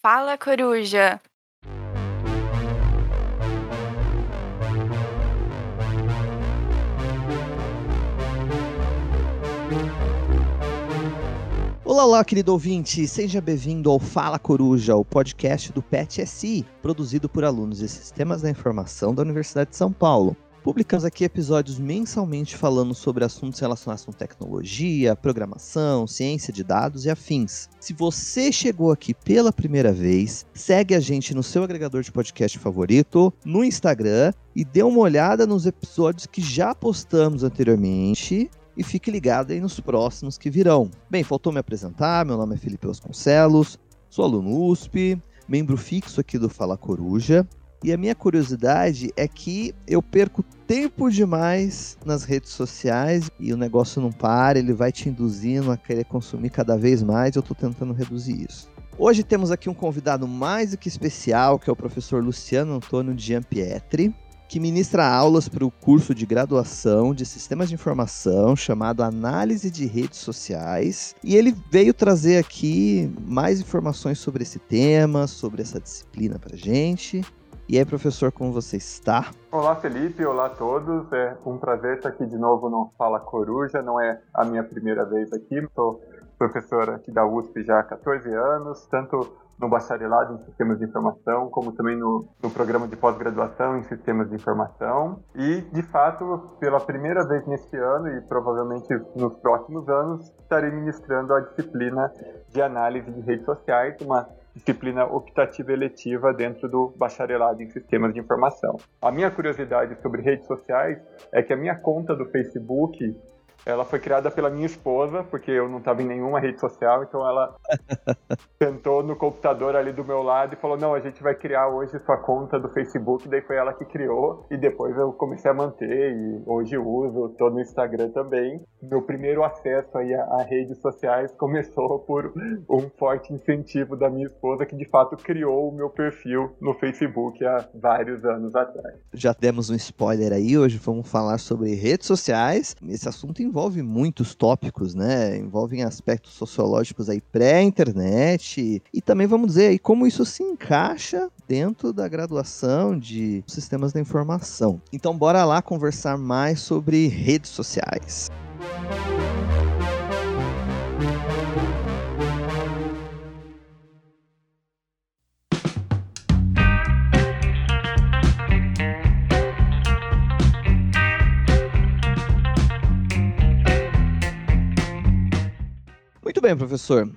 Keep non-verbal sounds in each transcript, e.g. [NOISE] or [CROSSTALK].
Fala, coruja! Olá, olá, querido ouvinte, seja bem-vindo ao Fala Coruja, o podcast do PET-SI, produzido por alunos de Sistemas da Informação da Universidade de São Paulo. Publicamos aqui episódios mensalmente falando sobre assuntos relacionados com tecnologia, programação, ciência de dados e afins. Se você chegou aqui pela primeira vez, segue a gente no seu agregador de podcast favorito, no Instagram e dê uma olhada nos episódios que já postamos anteriormente e fique ligado aí nos próximos que virão. Bem, faltou me apresentar, meu nome é Felipe Vasconcelos, sou aluno USP, membro fixo aqui do Fala Coruja, e a minha curiosidade é que eu perco tempo demais nas redes sociais e o negócio não para, ele vai te induzindo a querer consumir cada vez mais, eu estou tentando reduzir isso. Hoje temos aqui um convidado mais do que especial, que é o professor Luciano Antônio Giampietri que ministra aulas para o curso de graduação de Sistemas de Informação chamado Análise de Redes Sociais. E ele veio trazer aqui mais informações sobre esse tema, sobre essa disciplina para gente. E aí, professor, como você está? Olá, Felipe. Olá a todos. É um prazer estar aqui de novo no Fala Coruja. Não é a minha primeira vez aqui. Sou professor aqui da USP já há 14 anos, tanto no bacharelado em sistemas de informação, como também no, no programa de pós-graduação em sistemas de informação. E, de fato, pela primeira vez neste ano e provavelmente nos próximos anos, estarei ministrando a disciplina de análise de redes sociais, uma disciplina optativa eletiva dentro do bacharelado em sistemas de informação. A minha curiosidade sobre redes sociais é que a minha conta do Facebook ela foi criada pela minha esposa, porque eu não estava em nenhuma rede social, então ela [LAUGHS] sentou no computador ali do meu lado e falou: Não, a gente vai criar hoje sua conta do Facebook. Daí foi ela que criou, e depois eu comecei a manter, e hoje uso, estou no Instagram também. Meu primeiro acesso aí a, a, redes sociais começou por um forte incentivo da minha esposa, que de fato criou o meu perfil no Facebook há vários anos atrás. Já demos um spoiler aí, hoje vamos falar sobre redes sociais. Esse assunto envolve muitos tópicos, né? Envolvem aspectos sociológicos aí pré-internet e também vamos dizer aí como isso se encaixa dentro da graduação de sistemas da informação. Então bora lá conversar mais sobre redes sociais. Muito bem, professor.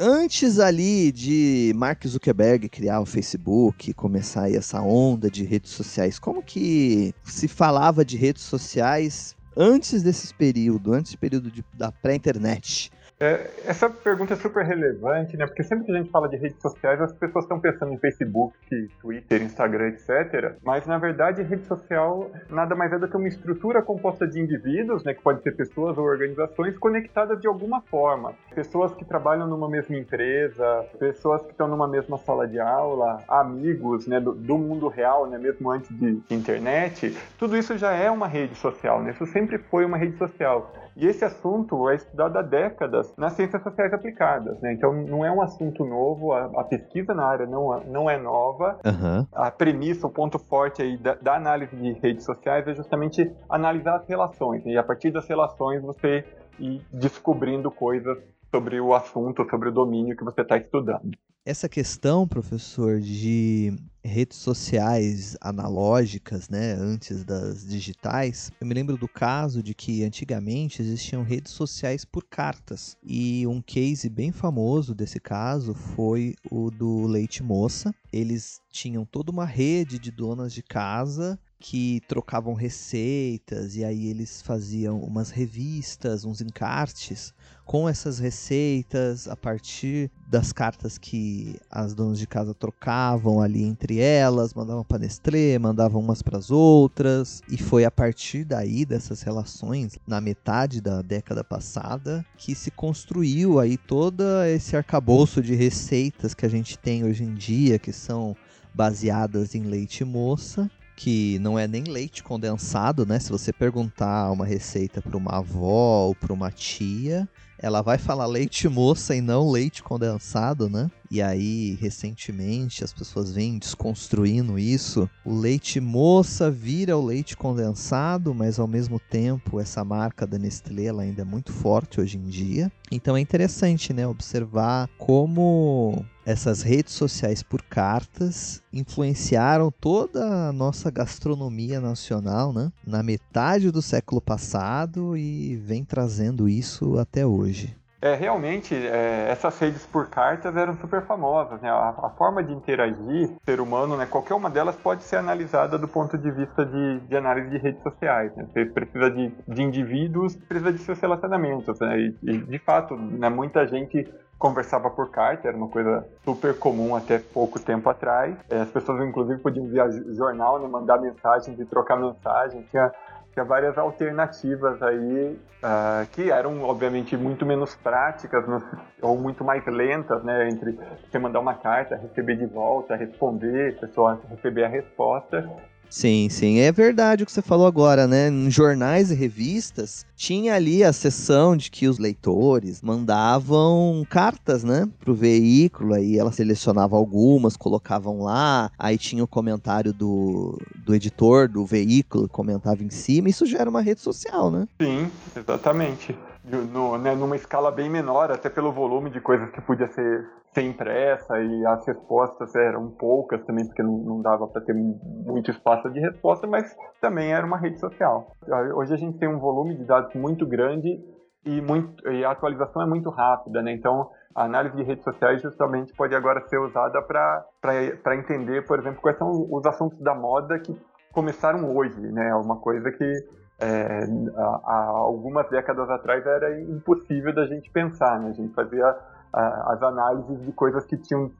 Antes ali de Mark Zuckerberg criar o Facebook, começar aí essa onda de redes sociais, como que se falava de redes sociais antes desse período, antes do período de, da pré-internet? É, essa pergunta é super relevante, né? Porque sempre que a gente fala de redes sociais, as pessoas estão pensando em Facebook, Twitter, Instagram, etc. Mas na verdade, rede social nada mais é do que uma estrutura composta de indivíduos, né? Que pode ser pessoas ou organizações conectadas de alguma forma. Pessoas que trabalham numa mesma empresa, pessoas que estão numa mesma sala de aula, amigos, né? Do, do mundo real, né? Mesmo antes de internet. Tudo isso já é uma rede social, né? Isso sempre foi uma rede social. E esse assunto é estudado há décadas nas ciências sociais aplicadas, né? Então não é um assunto novo, a, a pesquisa na área não, não é nova. Uhum. A premissa, o ponto forte aí da, da, análise de redes sociais é justamente analisar as relações. Né? E a partir das relações você ir descobrindo coisas sobre o assunto, sobre o domínio que você está estudando. Essa questão, professor, de redes sociais analógicas, né, antes das digitais, eu me lembro do caso de que antigamente existiam redes sociais por cartas. E um case bem famoso desse caso foi o do Leite Moça. Eles tinham toda uma rede de donas de casa que trocavam receitas e aí eles faziam umas revistas, uns encartes com essas receitas a partir das cartas que as donas de casa trocavam ali entre elas, mandavam para Nestlé, mandavam umas para as outras e foi a partir daí dessas relações na metade da década passada que se construiu aí todo esse arcabouço de receitas que a gente tem hoje em dia que são baseadas em leite moça que não é nem leite condensado, né? Se você perguntar uma receita para uma avó ou para uma tia, ela vai falar leite moça e não leite condensado, né? E aí, recentemente, as pessoas vêm desconstruindo isso. O leite moça vira o leite condensado, mas ao mesmo tempo, essa marca da Nestlé ainda é muito forte hoje em dia. Então é interessante, né, observar como essas redes sociais por cartas influenciaram toda a nossa gastronomia nacional, né? Na metade do século passado e vem trazendo isso até hoje. É, realmente, é, essas redes por cartas eram super famosas. Né? A, a, forma de interagir, ser humano, né? qualquer uma delas pode ser analisada do ponto de vista de, de análise de redes sociais. Né? Você precisa de, de indivíduos, precisa de seus relacionamentos. Né? E, e, de fato, né, muita gente conversava por carta, era uma coisa super comum até pouco tempo atrás. É, as pessoas, inclusive, podiam enviar jornal, né? mandar mensagens e trocar mensagens. Tinha tinha várias alternativas aí uh, que eram obviamente muito menos práticas [LAUGHS] ou muito mais lentas, né, entre você mandar uma carta, receber de volta, responder, pessoa receber a resposta Sim, sim. É verdade o que você falou agora, né? Em jornais e revistas, tinha ali a seção de que os leitores mandavam cartas, né? Pro veículo, aí ela selecionava algumas, colocavam lá, aí tinha o comentário do, do editor do veículo, comentava em cima. Isso já era uma rede social, né? Sim, exatamente no, né, numa escala bem menor, até pelo volume de coisas que podia ser, ser impressa e as respostas eram poucas também, porque não, não dava para ter muito espaço de resposta, mas também era uma rede social. Hoje a gente tem um volume de dados muito grande e, muito, e a atualização é muito rápida, né? Então, a análise de redes sociais justamente pode agora ser usada para entender, por exemplo, quais são os assuntos da moda que começaram hoje, né? Uma coisa que é, há, algumas décadas atrás era impossível da gente pensar, né? A gente fazia as análises de coisas que tinham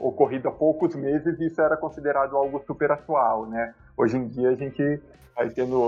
ocorrido há poucos meses e isso era considerado algo super atual, né? Hoje em dia a gente vai tendo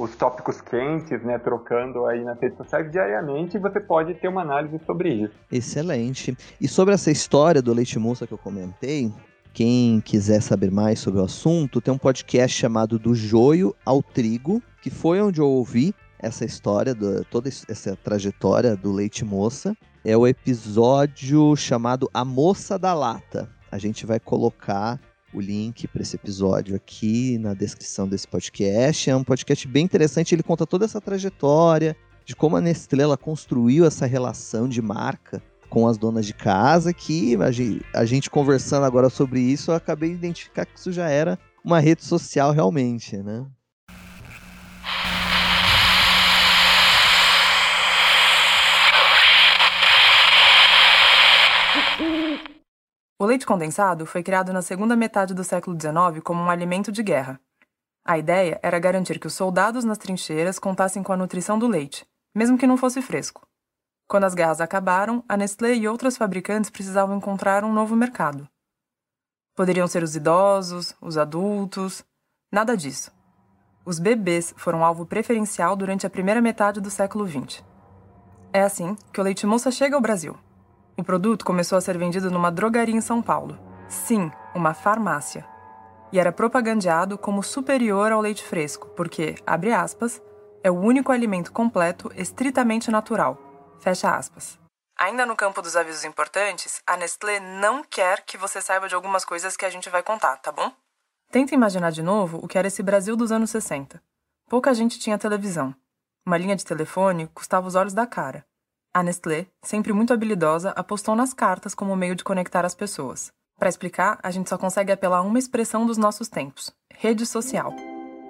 os tópicos quentes, né, trocando aí nas redes sociais diariamente e você pode ter uma análise sobre isso. Excelente. E sobre essa história do leite moça que eu comentei, quem quiser saber mais sobre o assunto, tem um podcast chamado Do Joio ao Trigo, que foi onde eu ouvi essa história, toda essa trajetória do Leite Moça. É o episódio chamado A Moça da Lata. A gente vai colocar o link para esse episódio aqui na descrição desse podcast. É um podcast bem interessante, ele conta toda essa trajetória de como a Nestlé construiu essa relação de marca com as donas de casa, que a gente, a gente conversando agora sobre isso, eu acabei de identificar que isso já era uma rede social realmente, né? O leite condensado foi criado na segunda metade do século XIX como um alimento de guerra. A ideia era garantir que os soldados nas trincheiras contassem com a nutrição do leite, mesmo que não fosse fresco. Quando as guerras acabaram, a Nestlé e outras fabricantes precisavam encontrar um novo mercado. Poderiam ser os idosos, os adultos, nada disso. Os bebês foram alvo preferencial durante a primeira metade do século XX. É assim que o leite moça chega ao Brasil. O produto começou a ser vendido numa drogaria em São Paulo. Sim, uma farmácia. E era propagandeado como superior ao leite fresco, porque, abre aspas, é o único alimento completo estritamente natural. Fecha aspas. Ainda no campo dos avisos importantes, a Nestlé não quer que você saiba de algumas coisas que a gente vai contar, tá bom? Tenta imaginar de novo o que era esse Brasil dos anos 60. Pouca gente tinha televisão. Uma linha de telefone custava os olhos da cara. A Nestlé, sempre muito habilidosa, apostou nas cartas como meio de conectar as pessoas. Para explicar, a gente só consegue apelar a uma expressão dos nossos tempos: rede social.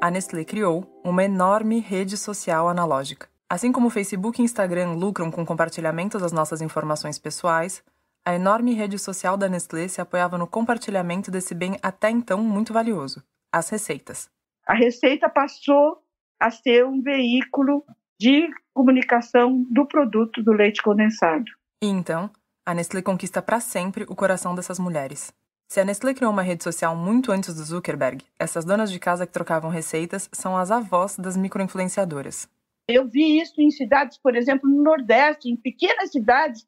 A Nestlé criou uma enorme rede social analógica. Assim como o Facebook e Instagram lucram com compartilhamentos das nossas informações pessoais, a enorme rede social da Nestlé se apoiava no compartilhamento desse bem até então muito valioso: as receitas. A receita passou a ser um veículo de comunicação do produto do leite condensado. E então, a Nestlé conquista para sempre o coração dessas mulheres. Se a Nestlé criou uma rede social muito antes do Zuckerberg, essas donas de casa que trocavam receitas são as avós das microinfluenciadoras. Eu vi isso em cidades, por exemplo, no Nordeste, em pequenas cidades,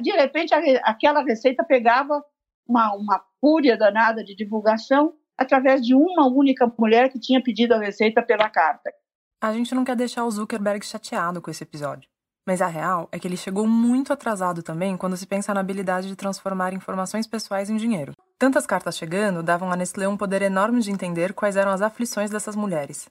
de repente aquela receita pegava uma, uma fúria danada de divulgação através de uma única mulher que tinha pedido a receita pela carta. A gente não quer deixar o Zuckerberg chateado com esse episódio. Mas a real é que ele chegou muito atrasado também quando se pensa na habilidade de transformar informações pessoais em dinheiro. Tantas cartas chegando davam a Nestlé um poder enorme de entender quais eram as aflições dessas mulheres.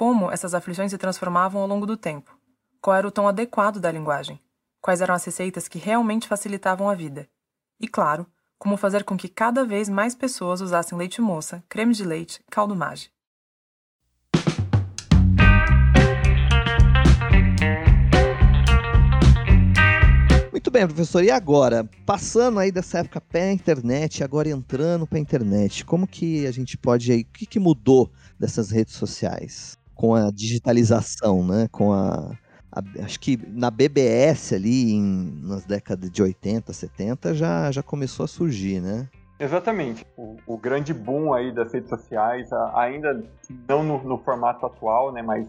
Como essas aflições se transformavam ao longo do tempo. Qual era o tom adequado da linguagem. Quais eram as receitas que realmente facilitavam a vida. E, claro, como fazer com que cada vez mais pessoas usassem leite moça, creme de leite, caldo mage. Muito bem, professor. E agora, passando aí dessa época pré-internet, agora entrando para a internet, como que a gente pode aí, o que, que mudou dessas redes sociais com a digitalização, né? Com a, a acho que na BBS ali em, nas décadas de 80, 70 já já começou a surgir, né? Exatamente. O, o, grande boom aí das redes sociais, ainda não no, no formato atual, né, mas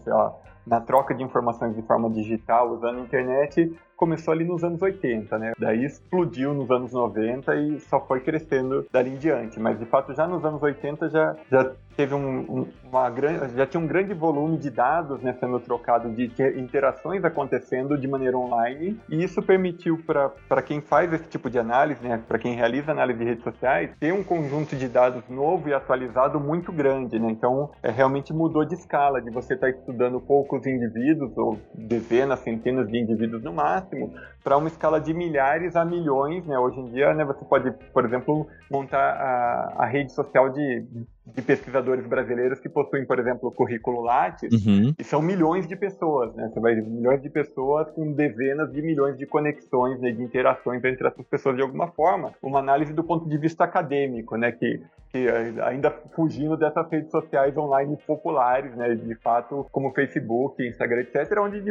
na troca de informações de forma digital, usando a internet, começou ali nos anos 80, né? Daí explodiu nos anos 90 e só foi crescendo dali em diante. Mas de fato já nos anos 80 já, já teve um, um, uma grande, já tinha um grande volume de dados né, sendo trocado, de interações acontecendo de maneira online, e isso permitiu para quem faz esse tipo de análise, né, para quem realiza análise de redes sociais, ter um conjunto de dados novo e atualizado muito grande. Né? Então, é, realmente mudou de escala, de você estar tá estudando poucos indivíduos, ou dezenas, centenas de indivíduos no máximo, próximo para uma escala de milhares a milhões. Né? Hoje em dia, né, você pode, por exemplo, montar a, a rede social de de pesquisadores brasileiros que possuem, por exemplo, o currículo Lattes, uhum. e são milhões de pessoas, né? Você vai milhões de pessoas com dezenas de milhões de conexões, né, de interações entre essas pessoas de alguma forma. Uma análise do ponto de vista acadêmico, né, que, que ainda fugindo dessas redes sociais online populares, né, de fato, como Facebook, Instagram, etc, onde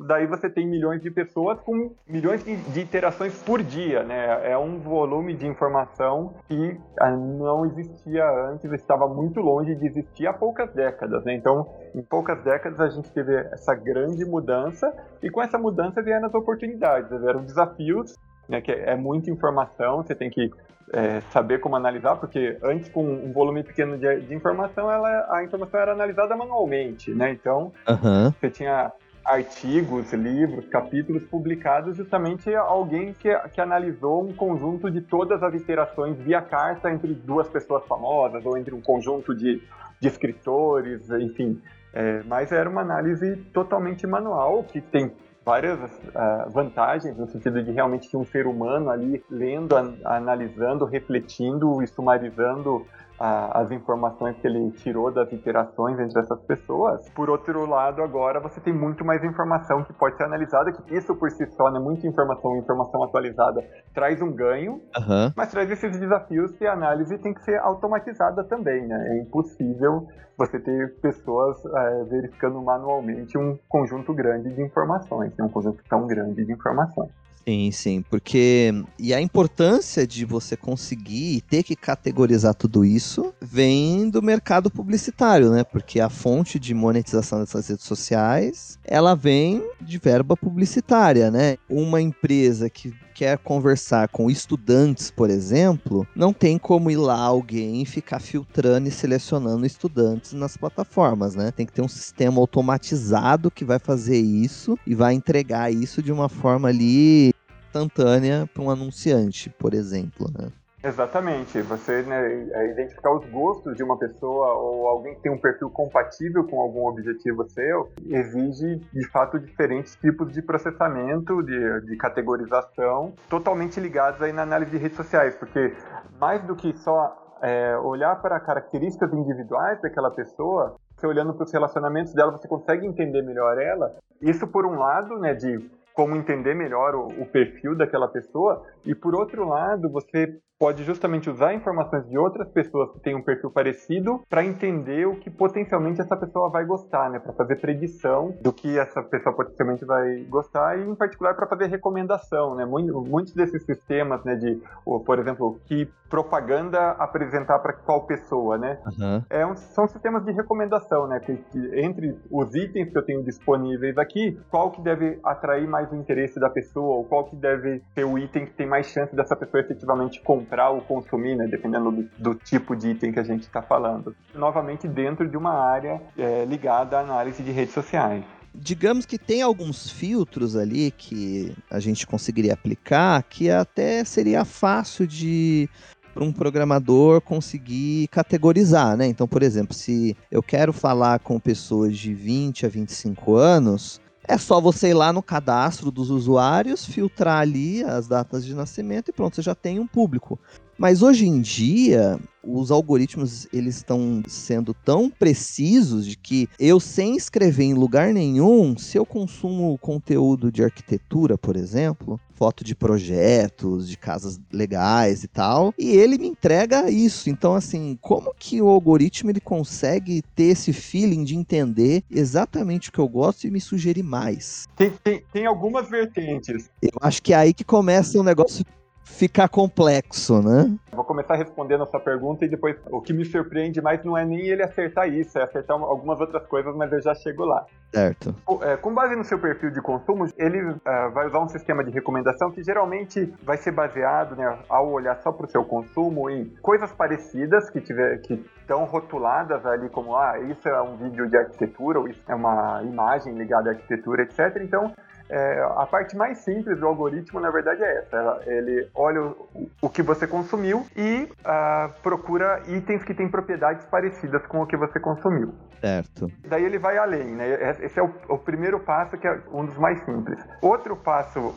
daí você tem milhões de pessoas com milhões de, de interações por dia, né? É um volume de informação que ah, não existia antes, estava estava muito longe de existir há poucas décadas, né? Então, em poucas décadas a gente teve essa grande mudança e com essa mudança vieram as oportunidades, vieram desafios, né? Que é muita informação, você tem que é, saber como analisar, porque antes com um volume pequeno de, de informação, ela, a informação era analisada manualmente, né? Então, uhum. você tinha artigos, livros, capítulos publicados justamente alguém que, que analisou um conjunto de todas as interações via carta entre duas pessoas famosas ou entre um conjunto de, de escritores, enfim. É, mas era uma análise totalmente manual que tem várias uh, vantagens no sentido de realmente ter um ser humano ali lendo, an analisando, refletindo e sumarizando a, as informações que ele tirou das interações entre essas pessoas. Por outro lado, agora você tem muito mais informação que pode ser analisada, que isso por si só, né, muita informação, informação atualizada, traz um ganho, uhum. mas traz esses desafios que a análise tem que ser automatizada também, né? É impossível você ter pessoas é, verificando manualmente um conjunto grande de informações, né? um conjunto tão grande de informações. Sim, sim, porque e a importância de você conseguir ter que categorizar tudo isso vem do mercado publicitário, né? Porque a fonte de monetização dessas redes sociais, ela vem de verba publicitária, né? Uma empresa que quer conversar com estudantes, por exemplo, não tem como ir lá alguém ficar filtrando e selecionando estudantes nas plataformas, né? Tem que ter um sistema automatizado que vai fazer isso e vai entregar isso de uma forma ali instantânea para um anunciante, por exemplo, né? Exatamente. Você né, é identificar os gostos de uma pessoa ou alguém que tem um perfil compatível com algum objetivo seu exige, de fato, diferentes tipos de processamento, de, de categorização, totalmente ligados aí na análise de redes sociais, porque mais do que só é, olhar para características individuais daquela pessoa, você olhando para os relacionamentos dela, você consegue entender melhor ela. Isso por um lado, né, de como entender melhor o, o, perfil daquela pessoa, e por outro lado, você pode justamente usar informações de outras pessoas que têm um perfil parecido para entender o que potencialmente essa pessoa vai gostar, né? Para fazer predição do que essa pessoa potencialmente vai gostar e, em particular, para fazer recomendação, né? Muitos desses sistemas, né? De, por exemplo, que propaganda apresentar para qual pessoa, né? Uhum. É um, são sistemas de recomendação, né? Que, que, entre os itens que eu tenho disponíveis aqui, qual que deve atrair mais o interesse da pessoa ou qual que deve ser o item que tem mais chance dessa pessoa efetivamente comprar ou consumir, né, dependendo do, do, tipo de item que a gente está falando. Novamente dentro de uma área é, ligada à análise de redes sociais. digamos que tem alguns filtros ali que a gente conseguiria aplicar que até seria fácil de para um programador conseguir categorizar, né? Então, por exemplo, se eu quero falar com pessoas de 20 a 25 anos, é só você ir lá no cadastro dos usuários, filtrar ali as datas de nascimento e pronto, você já tem um público. Mas hoje em dia, os algoritmos eles estão sendo tão precisos de que eu sem escrever em lugar nenhum, se eu consumo conteúdo de arquitetura, por exemplo, foto de projetos, de casas legais e tal, e ele me entrega isso. Então assim, como que o algoritmo ele consegue ter esse feeling de entender exatamente o que eu gosto e me sugerir mais? Tem, tem, tem algumas vertentes. Eu acho que é aí que começa o negócio ficar complexo, né? Vou começar respondendo a sua pergunta e depois o que me surpreende mais não é nem ele acertar isso, é acertar algumas outras coisas, mas eu já chego lá. Certo. É, com base no seu perfil de consumo, ele uh, vai usar um sistema de recomendação que geralmente vai ser baseado, né, ao olhar só para o seu consumo, em coisas parecidas que tiver que estão rotuladas ali como ah isso é um vídeo de arquitetura ou isso é uma imagem ligada à arquitetura, etc. Então é, a parte mais simples do algoritmo, na verdade, é essa. Ele olha o, o que você consumiu e uh, procura itens que têm propriedades parecidas com o que você consumiu. Certo. Daí ele vai além, né? Esse é o, o primeiro passo, que é um dos mais simples. Outro passo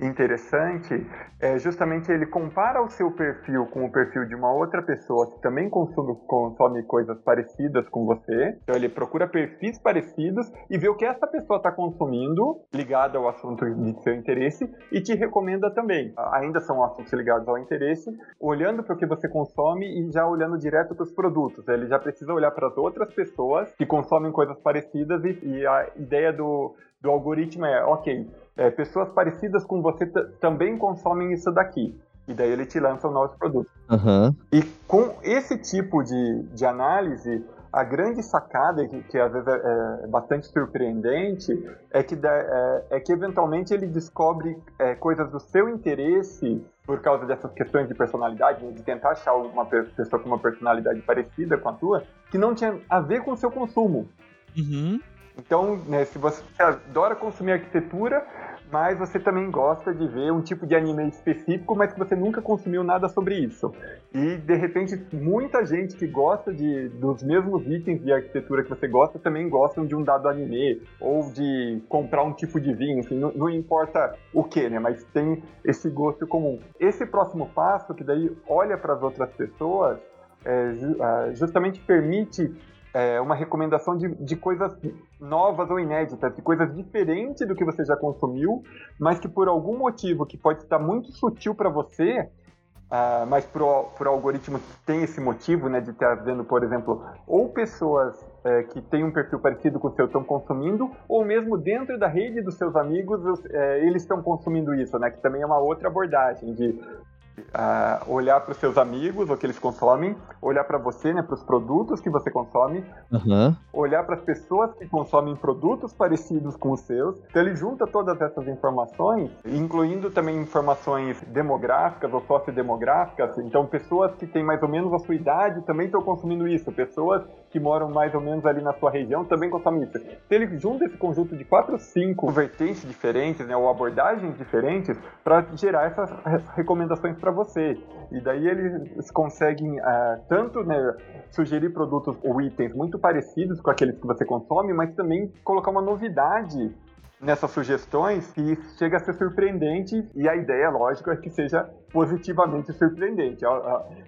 interessante é justamente ele compara o seu perfil com o perfil de uma outra pessoa que também consome, consome coisas parecidas com você. Então ele procura perfis parecidos e vê o que essa pessoa está consumindo ligado ao assunto de seu interesse e te recomenda também. Ainda são assuntos ligados ao interesse, olhando para o que você consome e já olhando direto para os produtos. Ele já precisa olhar para as outras pessoas que consomem coisas parecidas e, e a ideia do, do algoritmo é, ok, é, pessoas parecidas com você também consomem isso daqui. E daí ele te lança um novo produto. Uhum. E com esse tipo de, de análise, a grande sacada, que, que às vezes é, é, bastante surpreendente, é que, é, é que eventualmente ele descobre é, coisas do seu interesse por causa dessas questões de personalidade, de tentar achar uma pessoa com uma personalidade parecida com a tua, que não tinha a ver com o seu consumo. Uhum. Então, né, se você adora consumir arquitetura, mas você também gosta de ver um tipo de anime específico, mas que você nunca consumiu nada sobre isso. E de repente, muita gente que gosta de, dos mesmos itens de arquitetura que você gosta também gostam de um dado anime ou de comprar um tipo de vinho, assim, não, não importa o que, né? Mas tem esse gosto comum. Esse próximo passo, que daí olha para as outras pessoas, é, ah, justamente permite é, uma recomendação de, de coisas novas ou inéditas, de coisas diferentes do que você já consumiu, mas que por algum motivo que pode estar muito sutil para você, uh, mas para o algoritmo tem esse motivo né, de estar vendo, por exemplo, ou pessoas é, que têm um perfil parecido com o seu estão consumindo, ou mesmo dentro da rede dos seus amigos é, eles estão consumindo isso, né, que também é uma outra abordagem de uh, olhar para os seus amigos, o que eles consomem, olhar para você, né, para os produtos que você consome, uhum. olhar para as pessoas que consomem produtos parecidos com os seus. Então ele junta todas essas informações, incluindo também informações demográficas ou sociodemográficas. Então pessoas que têm mais ou menos a sua idade também estão consumindo isso. Pessoas que moram mais ou menos ali na sua região também consomem isso. Então ele junta esse conjunto de quatro, cinco vertentes diferentes, né, ou abordagens diferentes, para gerar essas recomendações para você. E daí eles conseguem uh, tanto né, sugerir produtos ou itens muito parecidos com aqueles que você consome, mas também colocar uma novidade nessas sugestões que chega a ser surpreendente e a ideia, lógico, é que seja positivamente surpreendente.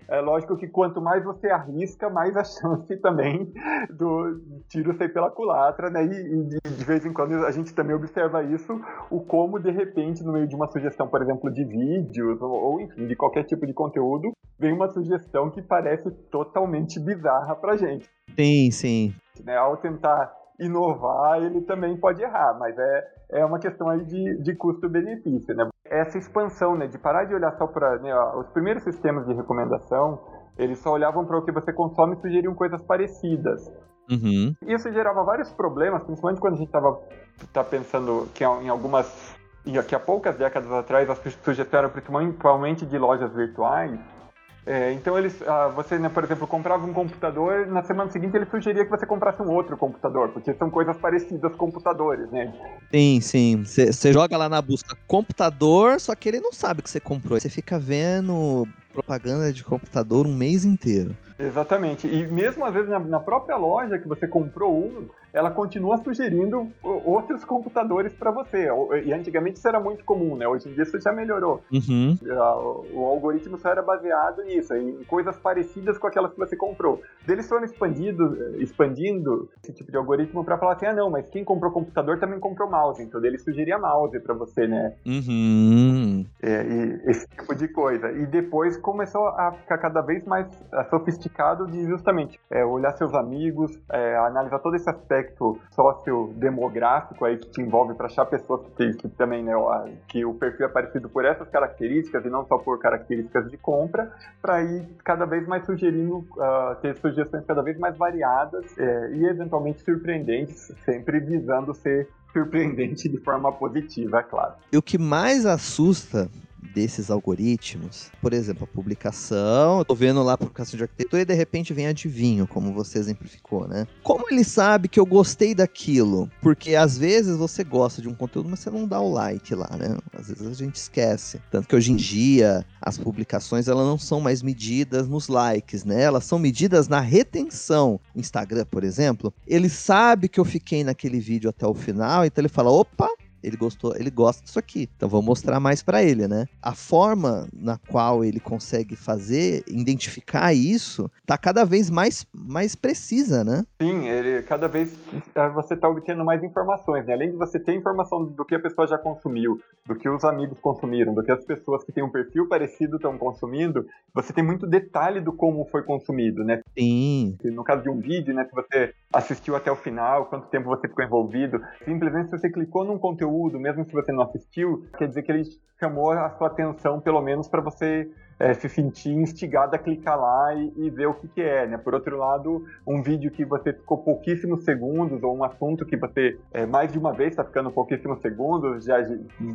É lógico que quanto mais você arrisca, mais a [LAUGHS] chance também do tiro sair pela culatra, né? E, de, de vez em quando a gente também observa isso, o como de repente no meio de uma sugestão, por exemplo, de vídeos ou, ou enfim, de qualquer tipo de conteúdo, vem uma sugestão que parece totalmente bizarra pra gente. Sim, sim. Né, ao tentar inovar, ele também pode errar, mas é, é uma questão aí de, de custo-benefício, né? Essa expansão, né, de parar de olhar só para né, os primeiros sistemas de recomendação, eles só olhavam para o que você consome e sugeriam coisas parecidas. Uhum. Isso gerava vários problemas, principalmente quando a gente estava tá pensando que em algumas, que há poucas décadas atrás, as sugestões eram principalmente de lojas virtuais, É, então eles, ah, você, né, por exemplo, comprava um computador, na semana seguinte ele sugeria que você comprasse um outro computador, porque são coisas parecidas computadores, né? Sim, sim. Você joga lá na busca computador, só que ele não sabe que você comprou. Você fica vendo propaganda de computador um mês inteiro. Exatamente. E mesmo às vezes na, na própria loja que você comprou um, ela continua sugerindo outros computadores para você. E antigamente isso era muito comum, né? Hoje em dia isso já melhorou. Uhum. O algoritmo só era baseado nisso, em coisas parecidas com aquelas que você comprou. Eles foram expandindo, expandindo esse tipo de algoritmo para falar assim: ah, não, mas quem comprou computador também comprou mouse. Então ele sugeria mouse para você, né? Uhum. É, e esse tipo de coisa. E depois começou a ficar cada vez mais sofisticado de justamente é, olhar seus amigos, é, analisar todo esse aspecto aspecto sociodemográfico aí que te envolve para achar pessoas que, que também, né, que o perfil é parecido por essas características e não só por características de compra, para ir cada vez mais sugerindo, uh, ter sugestões cada vez mais variadas é, e eventualmente surpreendentes, sempre visando ser surpreendente de forma positiva, é claro. E o que mais assusta desses algoritmos, por exemplo, a publicação, eu tô vendo lá a publicação de arquitetura e de repente vem adivinho, como você exemplificou, né? Como ele sabe que eu gostei daquilo? Porque às vezes você gosta de um conteúdo, mas você não dá o like lá, né? Às vezes a gente esquece. Tanto que hoje em dia as publicações elas não são mais medidas nos likes, né? Elas são medidas na retenção. O Instagram, por exemplo, ele sabe que eu fiquei naquele vídeo até o final, então ele fala: opa, ele gostou, ele gosta disso aqui. Então vou mostrar mais para ele, né? A forma na qual ele consegue fazer, identificar isso, tá cada vez mais, mais precisa, né? Sim, ele cada vez é, você tá obtendo mais informações, né? Além de você ter informação do que a pessoa já consumiu, do que os amigos consumiram, do que as pessoas que têm um perfil parecido estão consumindo, você tem muito detalhe do como foi consumido, né? Sim. No caso de um vídeo, né, se você assistiu até o final, quanto tempo você ficou envolvido, simplesmente se você clicou num conteúdo conteúdo, mesmo se você não assistiu, quer dizer que ele chamou a sua atenção, pelo menos, para você é, se sentir instigado a clicar lá e, e, ver o que, que é, né? Por outro lado, um vídeo que você ficou pouquíssimos segundos ou um assunto que você é, mais de uma vez está ficando pouquíssimos segundos já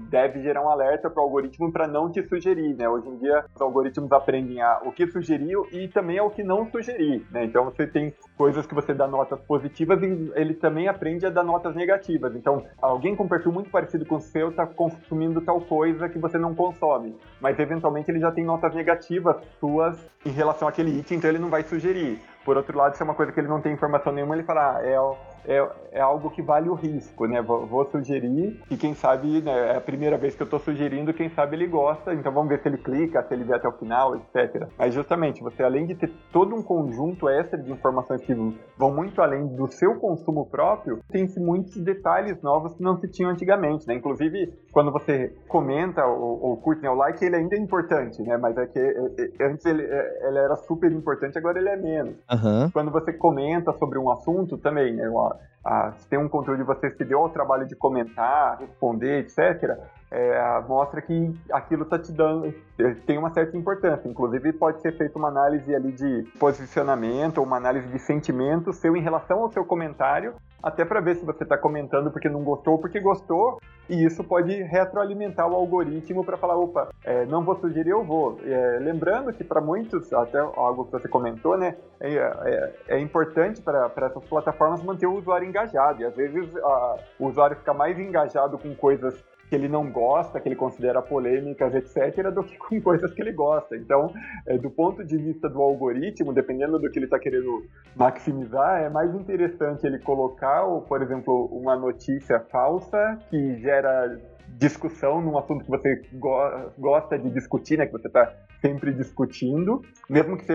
deve gerar um alerta para o algoritmo para não te sugerir, né? Hoje em dia os algoritmos aprendem a o que sugerir e também ao que não sugerir, né? Então você tem coisas que você dá notas positivas e ele também aprende a dar notas negativas. Então alguém com um perfil muito parecido com o seu está consumindo tal coisa que você não consome, mas eventualmente ele já tem notas negativas suas em relação àquele item, então ele não vai sugerir. Por outro lado, se é uma coisa que ele não tem informação nenhuma, ele fala, ah, é, é, é algo que vale o risco, né? Vou, vou sugerir e quem sabe, né, é a primeira vez que eu estou sugerindo, quem sabe ele gosta, então vamos ver se ele clica, se ele vê até o final, etc. Mas justamente, você além de ter todo um conjunto extra de informações que vão muito além do seu consumo próprio, tem-se muitos detalhes novos que não se tinham antigamente, né? Inclusive, quando você comenta ou, ou curte, né, o like ele ainda é importante, né? Mas é que é, é, antes ele, é, ele era super importante, agora ele é menos. Uhum. Quando você comenta sobre um assunto também, né? Se tem um conteúdo de você se deu ao trabalho de comentar, responder, etc., é, mostra que aquilo está te dando, é, tem uma certa importância. Inclusive, pode ser feita uma análise ali de posicionamento ou uma análise de sentimento seu em relação ao seu comentário, até para ver se você está comentando porque não gostou ou porque gostou, e isso pode retroalimentar o algoritmo para falar, opa, é, não vou sugerir, eu vou. É, lembrando que para muitos, até algo que você comentou, né, é, é, é importante para essas plataformas manter o usuário engajado, e às vezes a, o usuário fica mais engajado com coisas que ele não gosta, que ele considera polêmicas, etc., do que com coisas que ele gosta. Então, é, do ponto de vista do algoritmo, dependendo do que ele está querendo maximizar, é mais interessante ele colocar, por exemplo, uma notícia falsa que gera discussão num assunto que você go gosta de discutir, né, que você está sempre discutindo, mesmo que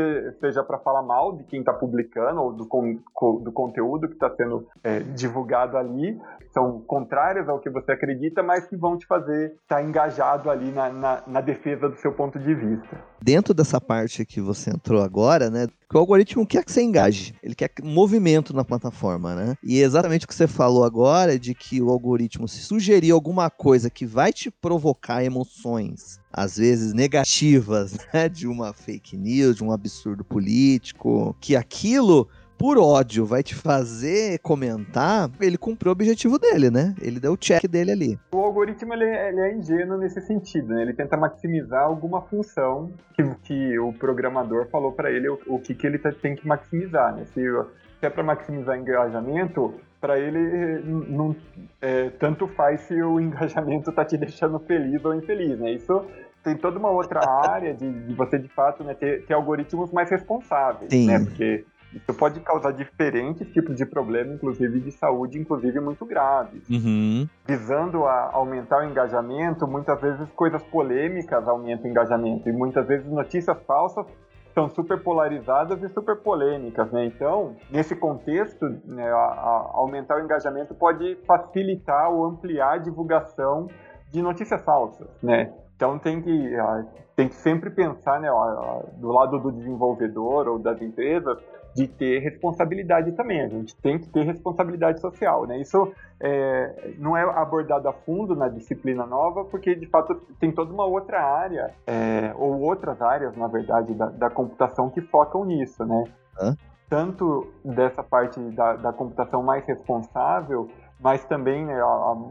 seja para falar mal de quem está publicando ou do, con do conteúdo que está sendo é, divulgado ali, são contrárias ao que você acredita, mas que vão te fazer estar tá engajado ali na, na, na defesa do seu ponto de vista. Dentro dessa parte que você entrou agora, né, que o algoritmo quer que você engaje, ele quer movimento na plataforma, né? E é exatamente o que você falou agora de que o algoritmo se sugerir alguma coisa que vai te provocar emoções, às vezes negativas, [LAUGHS] né, de uma fake news, de um absurdo político, que aquilo por ódio vai te fazer comentar, ele cumpriu o objetivo dele, né? Ele deu o check dele ali. O algoritmo ele, é, ele é ingênuo nesse sentido, né? Ele tenta maximizar alguma função que, que o programador falou para ele o, o, que, que ele tá, tem que maximizar, né? Se, se é para maximizar engajamento, para ele não é, tanto faz se o [LAUGHS] engajamento tá te deixando feliz ou infeliz, né? Isso tem toda uma outra área de, de você de fato né, ter, ter, algoritmos mais responsáveis, Sim. né? Porque isso pode causar diferentes tipos de problemas, inclusive de saúde, inclusive muito graves. Uhum. Visando a aumentar o engajamento, muitas vezes coisas polêmicas aumentam o engajamento e muitas vezes notícias falsas são super polarizadas e super polêmicas, né? Então, nesse contexto, né, a, a aumentar o engajamento pode facilitar ou ampliar a divulgação de notícias falsas, né? Então tem que, tem que sempre pensar, né, do lado do desenvolvedor ou das empresas, de ter responsabilidade também. A gente tem que ter responsabilidade social, né? Isso é, não é abordado a fundo na disciplina nova, porque de fato tem toda uma outra área, é, ou outras áreas, na verdade, da, da computação que focam nisso, né? Hã? Tanto dessa parte da, da computação mais responsável, mas também né,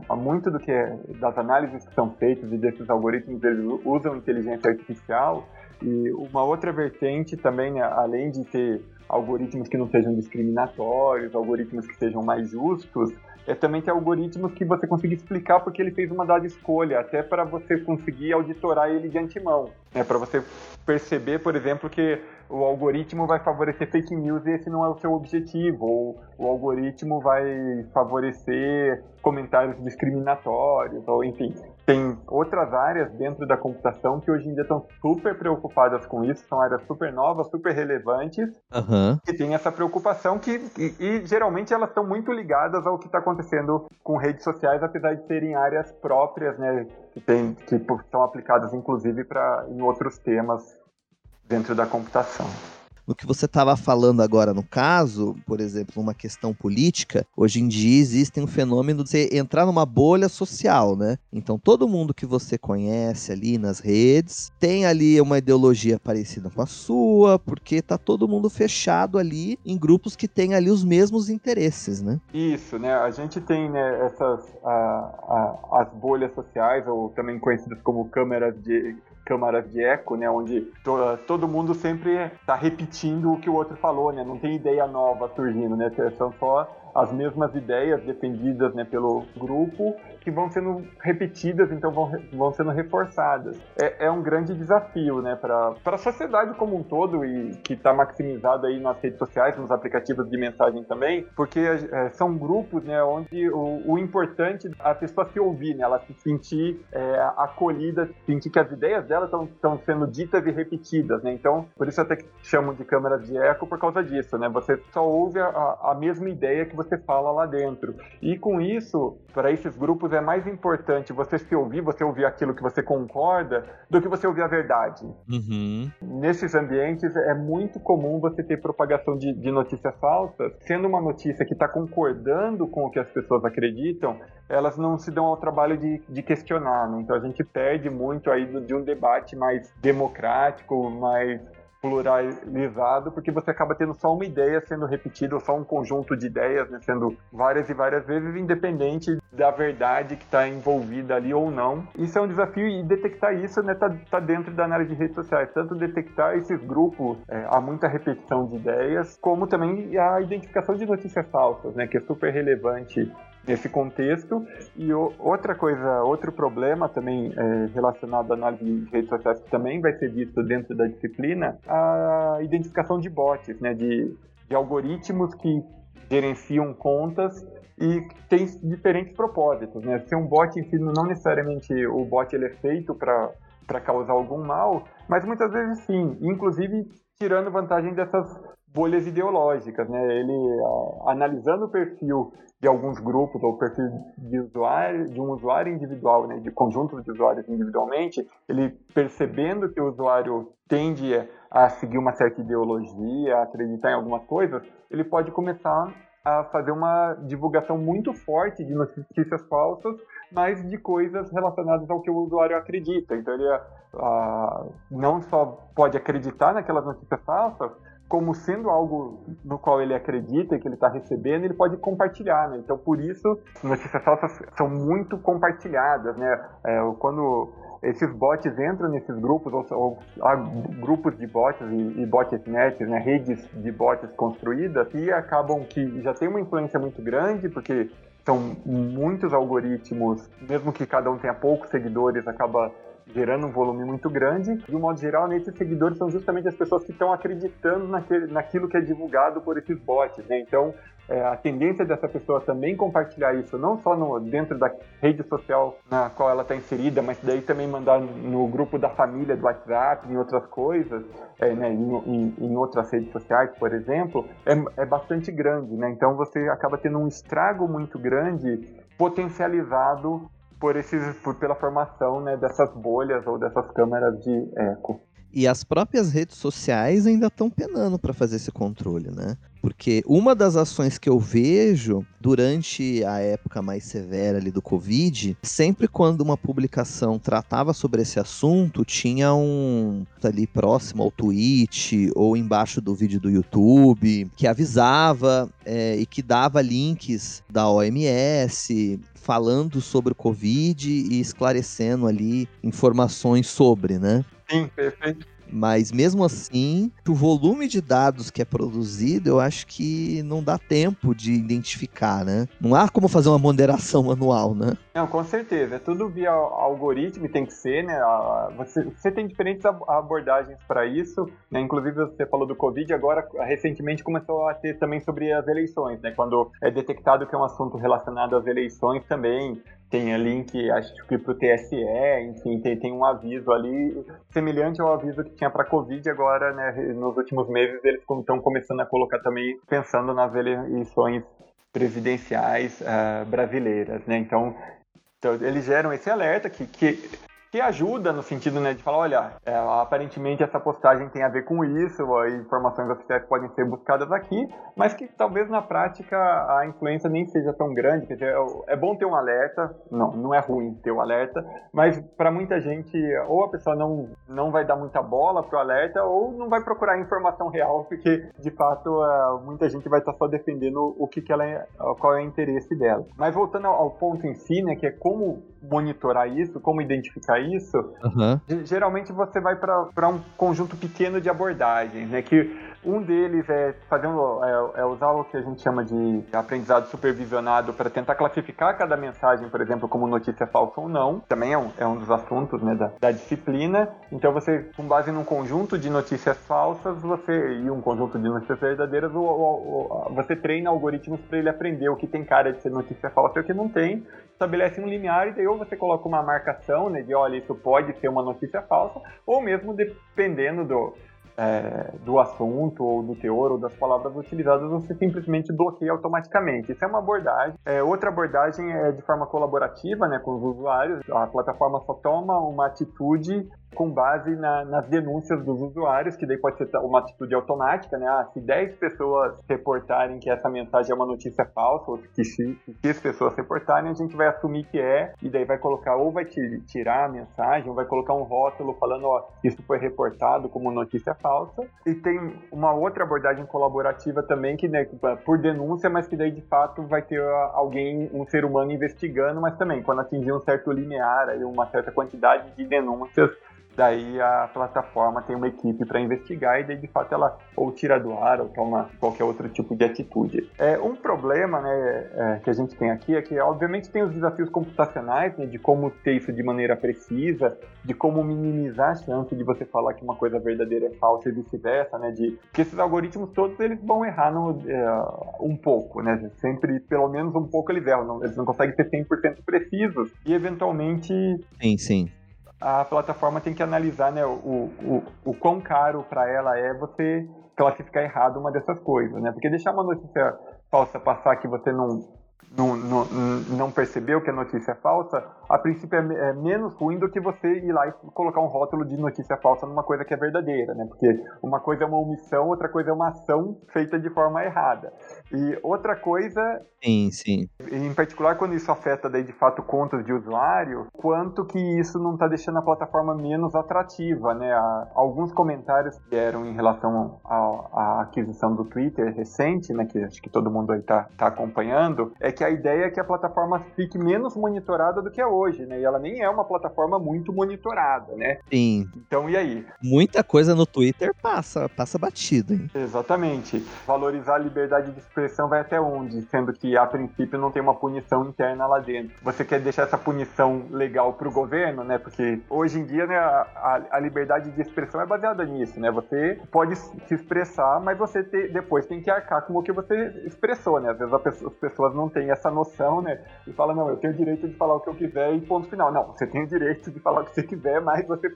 há, muito do que é, das análises que são feitas e desses algoritmos eles usam inteligência artificial e uma outra vertente também né, além de ter algoritmos que não sejam discriminatórios algoritmos que sejam mais justos é também ter algoritmos que você consiga explicar porque ele fez uma dada escolha, até para você conseguir auditorar ele de antemão. Né? Para você perceber, por exemplo, que o algoritmo vai favorecer fake news e esse não é o seu objetivo, ou o algoritmo vai favorecer comentários discriminatórios, ou enfim, tem outras áreas dentro da computação que hoje em dia estão super preocupadas com isso, são áreas super novas, super relevantes, uhum. que tem essa preocupação que, e, e geralmente elas estão muito ligadas ao que está acontecendo com redes sociais, apesar de serem áreas próprias, né, que, tem, que são aplicadas inclusive para em outros temas dentro da computação. No que você estava falando agora no caso, por exemplo, uma questão política, hoje em dia existe um fenômeno de você entrar numa bolha social, né? Então todo mundo que você conhece ali nas redes tem ali uma ideologia parecida com a sua, porque tá todo mundo fechado ali em grupos que têm ali os mesmos interesses, né? Isso, né? A gente tem né, essas a, a, as bolhas sociais, ou também conhecidas como câmeras de câmaras de eco, né, onde to, todo mundo sempre está repetindo o que o outro falou, né, não tem ideia nova surgindo, né, são só as mesmas ideias defendidas né, pelo grupo que vão sendo repetidas, então vão, vão sendo reforçadas. É, é um grande desafio né, para a sociedade como um todo e que está maximizado aí nas redes sociais, nos aplicativos de mensagem também, porque é, são grupos né, onde o, o, importante é a pessoa se ouvir, né, ela se sentir é, acolhida, sentir que as ideias dela estão sendo ditas e repetidas. Né? Então, por isso até que chamam de câmeras de eco por causa disso. Né? Você só ouve a, a mesma ideia que você fala lá dentro. E com isso, para esses grupos é mais importante você se ouvir, você ouvir aquilo que você concorda, do que você ouvir a verdade. Uhum. Nesses ambientes é muito comum você ter propagação de, de notícias falsas, sendo uma notícia que está concordando com o que as pessoas acreditam, elas não se dão ao trabalho de, de questionar. Né? Então a gente perde muito aí de um debate mais democrático, mais pluralizado, porque você acaba tendo só uma ideia sendo repetida, ou só um conjunto de ideias, né, sendo várias e várias vezes, independente da verdade que está envolvida ali ou não. Isso é um desafio e detectar isso né, tá, tá dentro da análise de redes sociais, tanto detectar esses grupos, é, há muita repetição de ideias, como também a identificação de notícias falsas, né, que é super relevante nesse contexto. E o, outra coisa, outro problema também é, relacionado à análise de redes sociais que também vai ser visto dentro da disciplina, a identificação de bots, né, de, de algoritmos que gerenciam contas e tem diferentes propósitos, né? Ser um bot em si não necessariamente o bot ele é feito para causar algum mal, mas muitas vezes sim, inclusive tirando vantagem dessas bolhas ideológicas, né? Ele analisando o perfil de alguns grupos ou perfil de usuário, de um usuário individual, né, de conjuntos de usuários individualmente, ele percebendo que o usuário tende a seguir uma certa ideologia, a acreditar em algumas coisas, ele pode começar a fazer uma divulgação muito forte de notícias falsas, mas de coisas relacionadas ao que o usuário acredita. Então ele não só pode acreditar naquelas notícias falsas, como sendo algo no qual ele acredita e que ele está recebendo, ele pode compartilhar, né? Então, por isso, notícias falsas são muito compartilhadas, né? É, quando esses bots entram nesses grupos, ou, ou há grupos de bots e, e botnets, né, redes de bots construídas, e acabam que já tem uma influência muito grande, porque são muitos algoritmos, mesmo que cada um tenha poucos seguidores, acaba gerando um volume muito grande. De um modo geral, esses seguidores são justamente as pessoas que estão acreditando naquele, naquilo que é divulgado por esses bots. Né? Então, é, a tendência dessa pessoa também compartilhar isso, não só no, dentro da rede social na qual ela está inserida, mas daí também mandar no grupo da família do WhatsApp, em outras coisas, é, né, em, em, em, outras redes sociais, por exemplo, é, é bastante grande. Né? Então você acaba tendo um estrago muito grande potencializado por esses, por, pela formação né, dessas bolhas ou dessas câmeras de eco. E as próprias redes sociais ainda estão penando para fazer esse controle, né? Porque uma das ações que eu vejo durante a época mais severa ali do Covid, sempre quando uma publicação tratava sobre esse assunto, tinha um ali próximo ao tweet ou embaixo do vídeo do YouTube que avisava é, e que dava links da OMS falando sobre o Covid e esclarecendo ali informações sobre, né? Sim, perfeito. Mas mesmo assim, o volume de dados que é produzido, eu acho que não dá tempo de identificar, né? Não há como fazer uma moderação manual, né? Não, com certeza. É tudo via algoritmo, tem que ser, né? Você, você tem diferentes abordagens para isso, né? Inclusive, você falou do Covid, agora recentemente começou a ter também sobre as eleições, né? Quando é detectado que é um assunto relacionado às eleições também, tem link, acho que para o TSE, enfim, tem, tem um aviso ali semelhante ao aviso que tinha para Covid. Agora, né, nos últimos meses, eles estão começando a colocar também, pensando nas eleições presidenciais uh, brasileiras, né? Então, então, eles geram esse alerta que, que que ajuda no sentido né, de falar, olha, é, aparentemente essa postagem tem a ver com isso, informações oficiais podem ser buscadas aqui, mas que talvez na prática a influência nem seja tão grande. Quer dizer, é, é bom ter um alerta, não, não é ruim ter um alerta, mas para muita gente, ou a pessoa não, não vai dar muita bola pro alerta, ou não vai procurar informação real, porque de fato muita gente vai estar só defendendo o que, que ela é, qual é o interesse dela. Mas voltando ao ponto em si, né, que é como monitorar isso, como identificar isso, uhum. geralmente você vai para um conjunto pequeno de abordagens, né? Que um deles é fazer um, é, é, usar o que a gente chama de aprendizado supervisionado para tentar classificar cada mensagem, por exemplo, como notícia falsa ou não. Também é um, é um dos assuntos né, da, da, disciplina. Então você, com base num conjunto de notícias falsas, você e um conjunto de notícias verdadeiras, o, você treina algoritmos para ele aprender o que tem cara de ser notícia falsa e o que não tem. Estabelece um limiar e daí ou você coloca uma marcação né, de olha, isso pode ser uma notícia falsa, ou mesmo dependendo do é, do assunto, ou do teor, ou das palavras utilizadas, você simplesmente bloqueia automaticamente. Isso é uma abordagem. É, outra abordagem é de forma colaborativa né, com os usuários. A plataforma só toma uma atitude com base na, nas denúncias dos usuários, que daí pode ser uma atitude automática, né? Ah, se 10 pessoas reportarem que essa mensagem é uma notícia falsa, ou que se, as pessoas reportarem, a gente vai assumir que é, e daí vai colocar, ou vai tirar a mensagem, ou vai colocar um rótulo falando, ó, isso foi reportado como notícia falsa. E tem uma outra abordagem colaborativa também, que né, por denúncia, mas que daí de fato vai ter alguém, um ser humano investigando, mas também quando atingir um certo limiar, aí uma certa quantidade de denúncias, daí a plataforma tem uma equipe para investigar e daí de fato ela ou tira do ar ou toma qualquer outro tipo de atitude. É, um problema né, é, que a gente tem aqui é que obviamente tem os desafios computacionais né, de como ter isso de maneira precisa, de como minimizar a chance de você falar que uma coisa verdadeira é falsa e vice-versa, né, de que esses algoritmos todos eles vão errar no, é, um pouco, né, sempre pelo menos um pouco eles erram, não, eles não conseguem ser 100% precisos e eventualmente sim, sim a plataforma tem que analisar né, o, o, o quão caro para ela é você classificar errado uma dessas coisas, né? Porque deixar uma notícia falsa passar que você não, não, não, não percebeu que a notícia é falsa, a princípio é, é, menos ruim do que você ir lá e colocar um rótulo de notícia falsa numa coisa que é verdadeira, né? Porque uma coisa é uma omissão, outra coisa é uma ação feita de forma errada. E outra coisa. Sim, sim. Em particular, quando isso afeta daí de fato contas de usuário, quanto que isso não está deixando a plataforma menos atrativa, né? Há alguns comentários que eram em relação à aquisição do Twitter recente, né? Que acho que todo mundo aí está tá acompanhando, é que a ideia é que a plataforma fique menos monitorada do que é hoje, né? E ela nem é uma plataforma muito monitorada, né? Sim. Então, e aí? Muita coisa no Twitter passa, passa batido, hein? Exatamente. Valorizar a liberdade de expressão vai até onde? Sendo que, a princípio, não tem uma punição interna lá dentro. Você quer deixar essa punição legal para o governo, né? Porque hoje em dia, né, a, a, liberdade de expressão é baseada nisso, né? Você pode se expressar, mas você te, depois tem que arcar com o que você expressou, né? Às vezes pessoa, as pessoas não têm essa noção, né? E falam, não, eu tenho o direito de falar o que eu quiser e ponto final. Não, você tem o direito de falar o que você quiser, mas você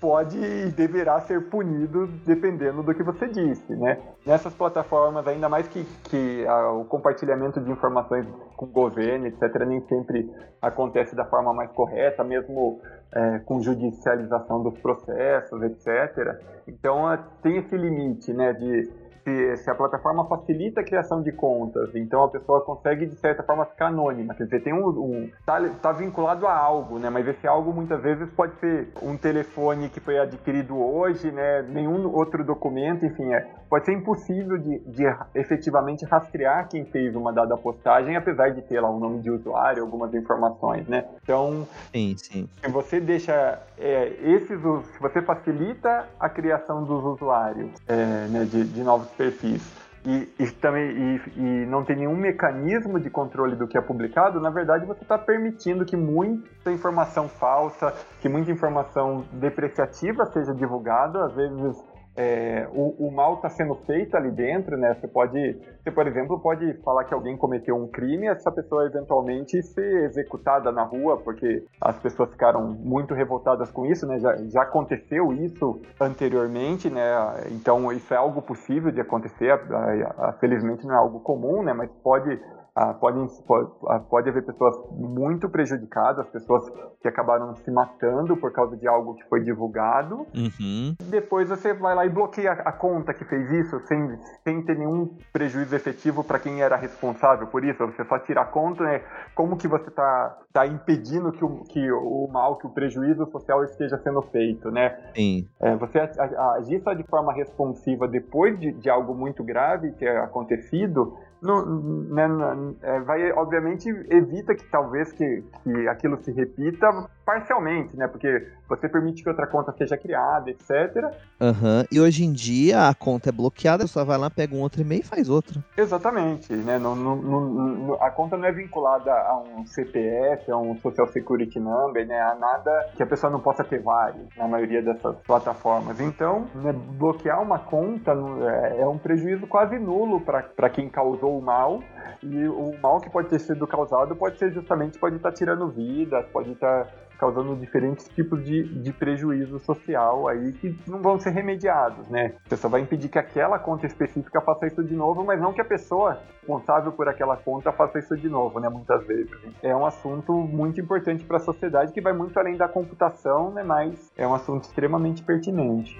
pode e deverá ser punido dependendo do que você disse, né? Nessas plataformas, ainda mais que, que a, o compartilhamento de informações com o governo, etc., nem sempre acontece da forma mais correta, mesmo é, com judicialização dos processos, etc. Então, tem esse limite, né, de se, se, a plataforma facilita a criação de contas, então a pessoa consegue, de certa forma, ficar anônima. Quer dizer, tem um. um tá, tá, vinculado a algo, né? Mas esse algo muitas vezes pode ser um telefone que foi adquirido hoje, né? Nenhum outro documento, enfim, é, pode ser impossível de, de efetivamente rastrear quem fez uma dada postagem, apesar de ter lá o um nome de usuário, algumas informações, né? Então, sim, sim. se você deixa é, esses, se você facilita a criação dos usuários, é, né, de, de novos perfis e, e também e, e, não tem nenhum mecanismo de controle do que é publicado, na verdade você está permitindo que muita informação falsa, que muita informação depreciativa seja divulgada, às vezes é, o, o, mal está sendo feito ali dentro, né? Você pode, você, por exemplo, pode falar que alguém cometeu um crime e essa pessoa eventualmente ser executada na rua, porque as pessoas ficaram muito revoltadas com isso, né? Já, já aconteceu isso anteriormente, né? Então isso é algo possível de acontecer, felizmente não é algo comum, né? Mas pode ah, podem, pode, ah, pode haver pessoas muito prejudicadas, pessoas que acabaram se matando por causa de algo que foi divulgado. Uhum. Depois você vai lá e bloqueia a conta que fez isso sem, sem ter nenhum prejuízo efetivo para quem era responsável por isso. Você só tira a conta, né? Como que você está tá impedindo que o, que o mal, que o prejuízo social esteja sendo feito, né? Sim. É, você agir só de forma responsiva depois de, de algo muito grave ter acontecido né, é, vai, obviamente, evita que talvez que, que aquilo se repita parcialmente, né? Porque você permite que outra conta seja criada, etc. Uhum. E hoje em dia a conta é bloqueada, você vai lá, pega um outro e-mail e faz outro. Exatamente, né? No, no, no, a conta não é vinculada a um CPF, a um Social Security Number, né? A nada que a pessoa não possa ter vários, na maioria dessas plataformas. Então, né, bloquear uma conta é, é um prejuízo quase nulo para quem causou o mal. E o mal que pode ter sido causado pode ser justamente, pode estar tirando vidas, pode estar causando diferentes tipos de, de prejuízo social aí que não vão ser remediados, né? Você só vai impedir que aquela conta específica faça isso de novo, mas não que a pessoa responsável por aquela conta faça isso de novo, né? Muitas vezes. É um assunto muito importante para a sociedade que vai muito além da computação, né? Mas é um assunto extremamente pertinente.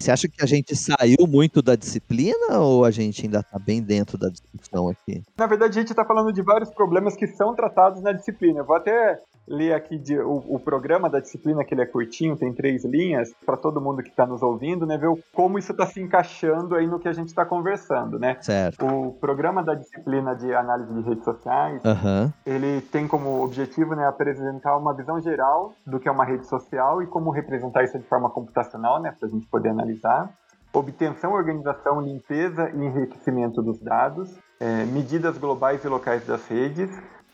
Você acha que a gente saiu muito da disciplina ou a gente ainda está bem dentro da discussão aqui? Na verdade, a gente está falando de vários problemas que são tratados na disciplina. Eu vou até ler aqui de, o, o, programa da disciplina, que ele é curtinho, tem três linhas, para todo mundo que está nos ouvindo, né, ver como isso está se encaixando aí no que a gente está conversando, né? Certo. O programa da disciplina de análise de redes sociais, uhum. ele tem como objetivo, né, apresentar uma visão geral do que é uma rede social e como representar isso de forma computacional, né, para a gente poder analisar obtenção, organização, limpeza e enriquecimento dos dados, é, medidas globais e locais das redes,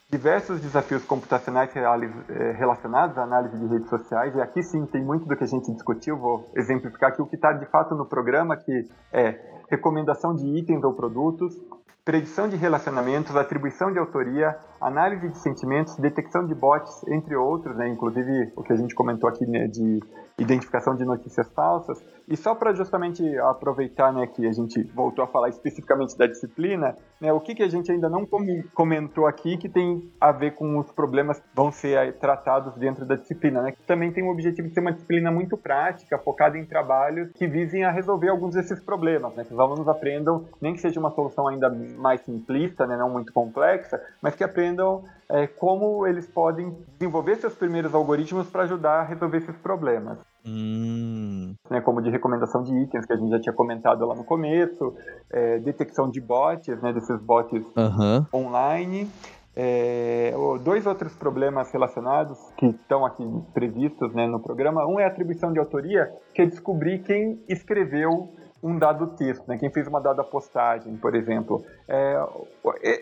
diversos desafios computacionais é, relacionados à análise de redes sociais, e aqui sim tem muito do que a gente discutiu, vou exemplificar aqui o que está de fato no programa, que é recomendação de itens ou produtos, predição de relacionamentos, atribuição de autoria, análise de sentimentos, detecção de bots, entre outros, né? inclusive o que a gente comentou aqui né, de identificação de notícias falsas. E só para justamente aproveitar né, que a gente voltou a falar especificamente da disciplina, né, o que, que a gente ainda não comentou aqui que tem a ver com os problemas que vão ser tratados dentro da disciplina, né, também tem o objetivo de ser uma disciplina muito prática, focada em trabalhos que visem a resolver alguns desses problemas, né, que os alunos aprendam, nem que seja uma solução ainda mais simplista, né, não muito complexa, mas que aprendam é, como eles podem desenvolver seus primeiros algoritmos para ajudar a resolver esses problemas. Hum. Né, como de recomendação de itens, que a gente já tinha comentado lá no começo, é, detecção de bots, né, desses bots uhum. online. É, dois outros problemas relacionados que estão aqui previstos né, no programa. Um é a atribuição de autoria, que é descobrir quem escreveu um dado texto, né? quem fez uma dada postagem, por exemplo. É,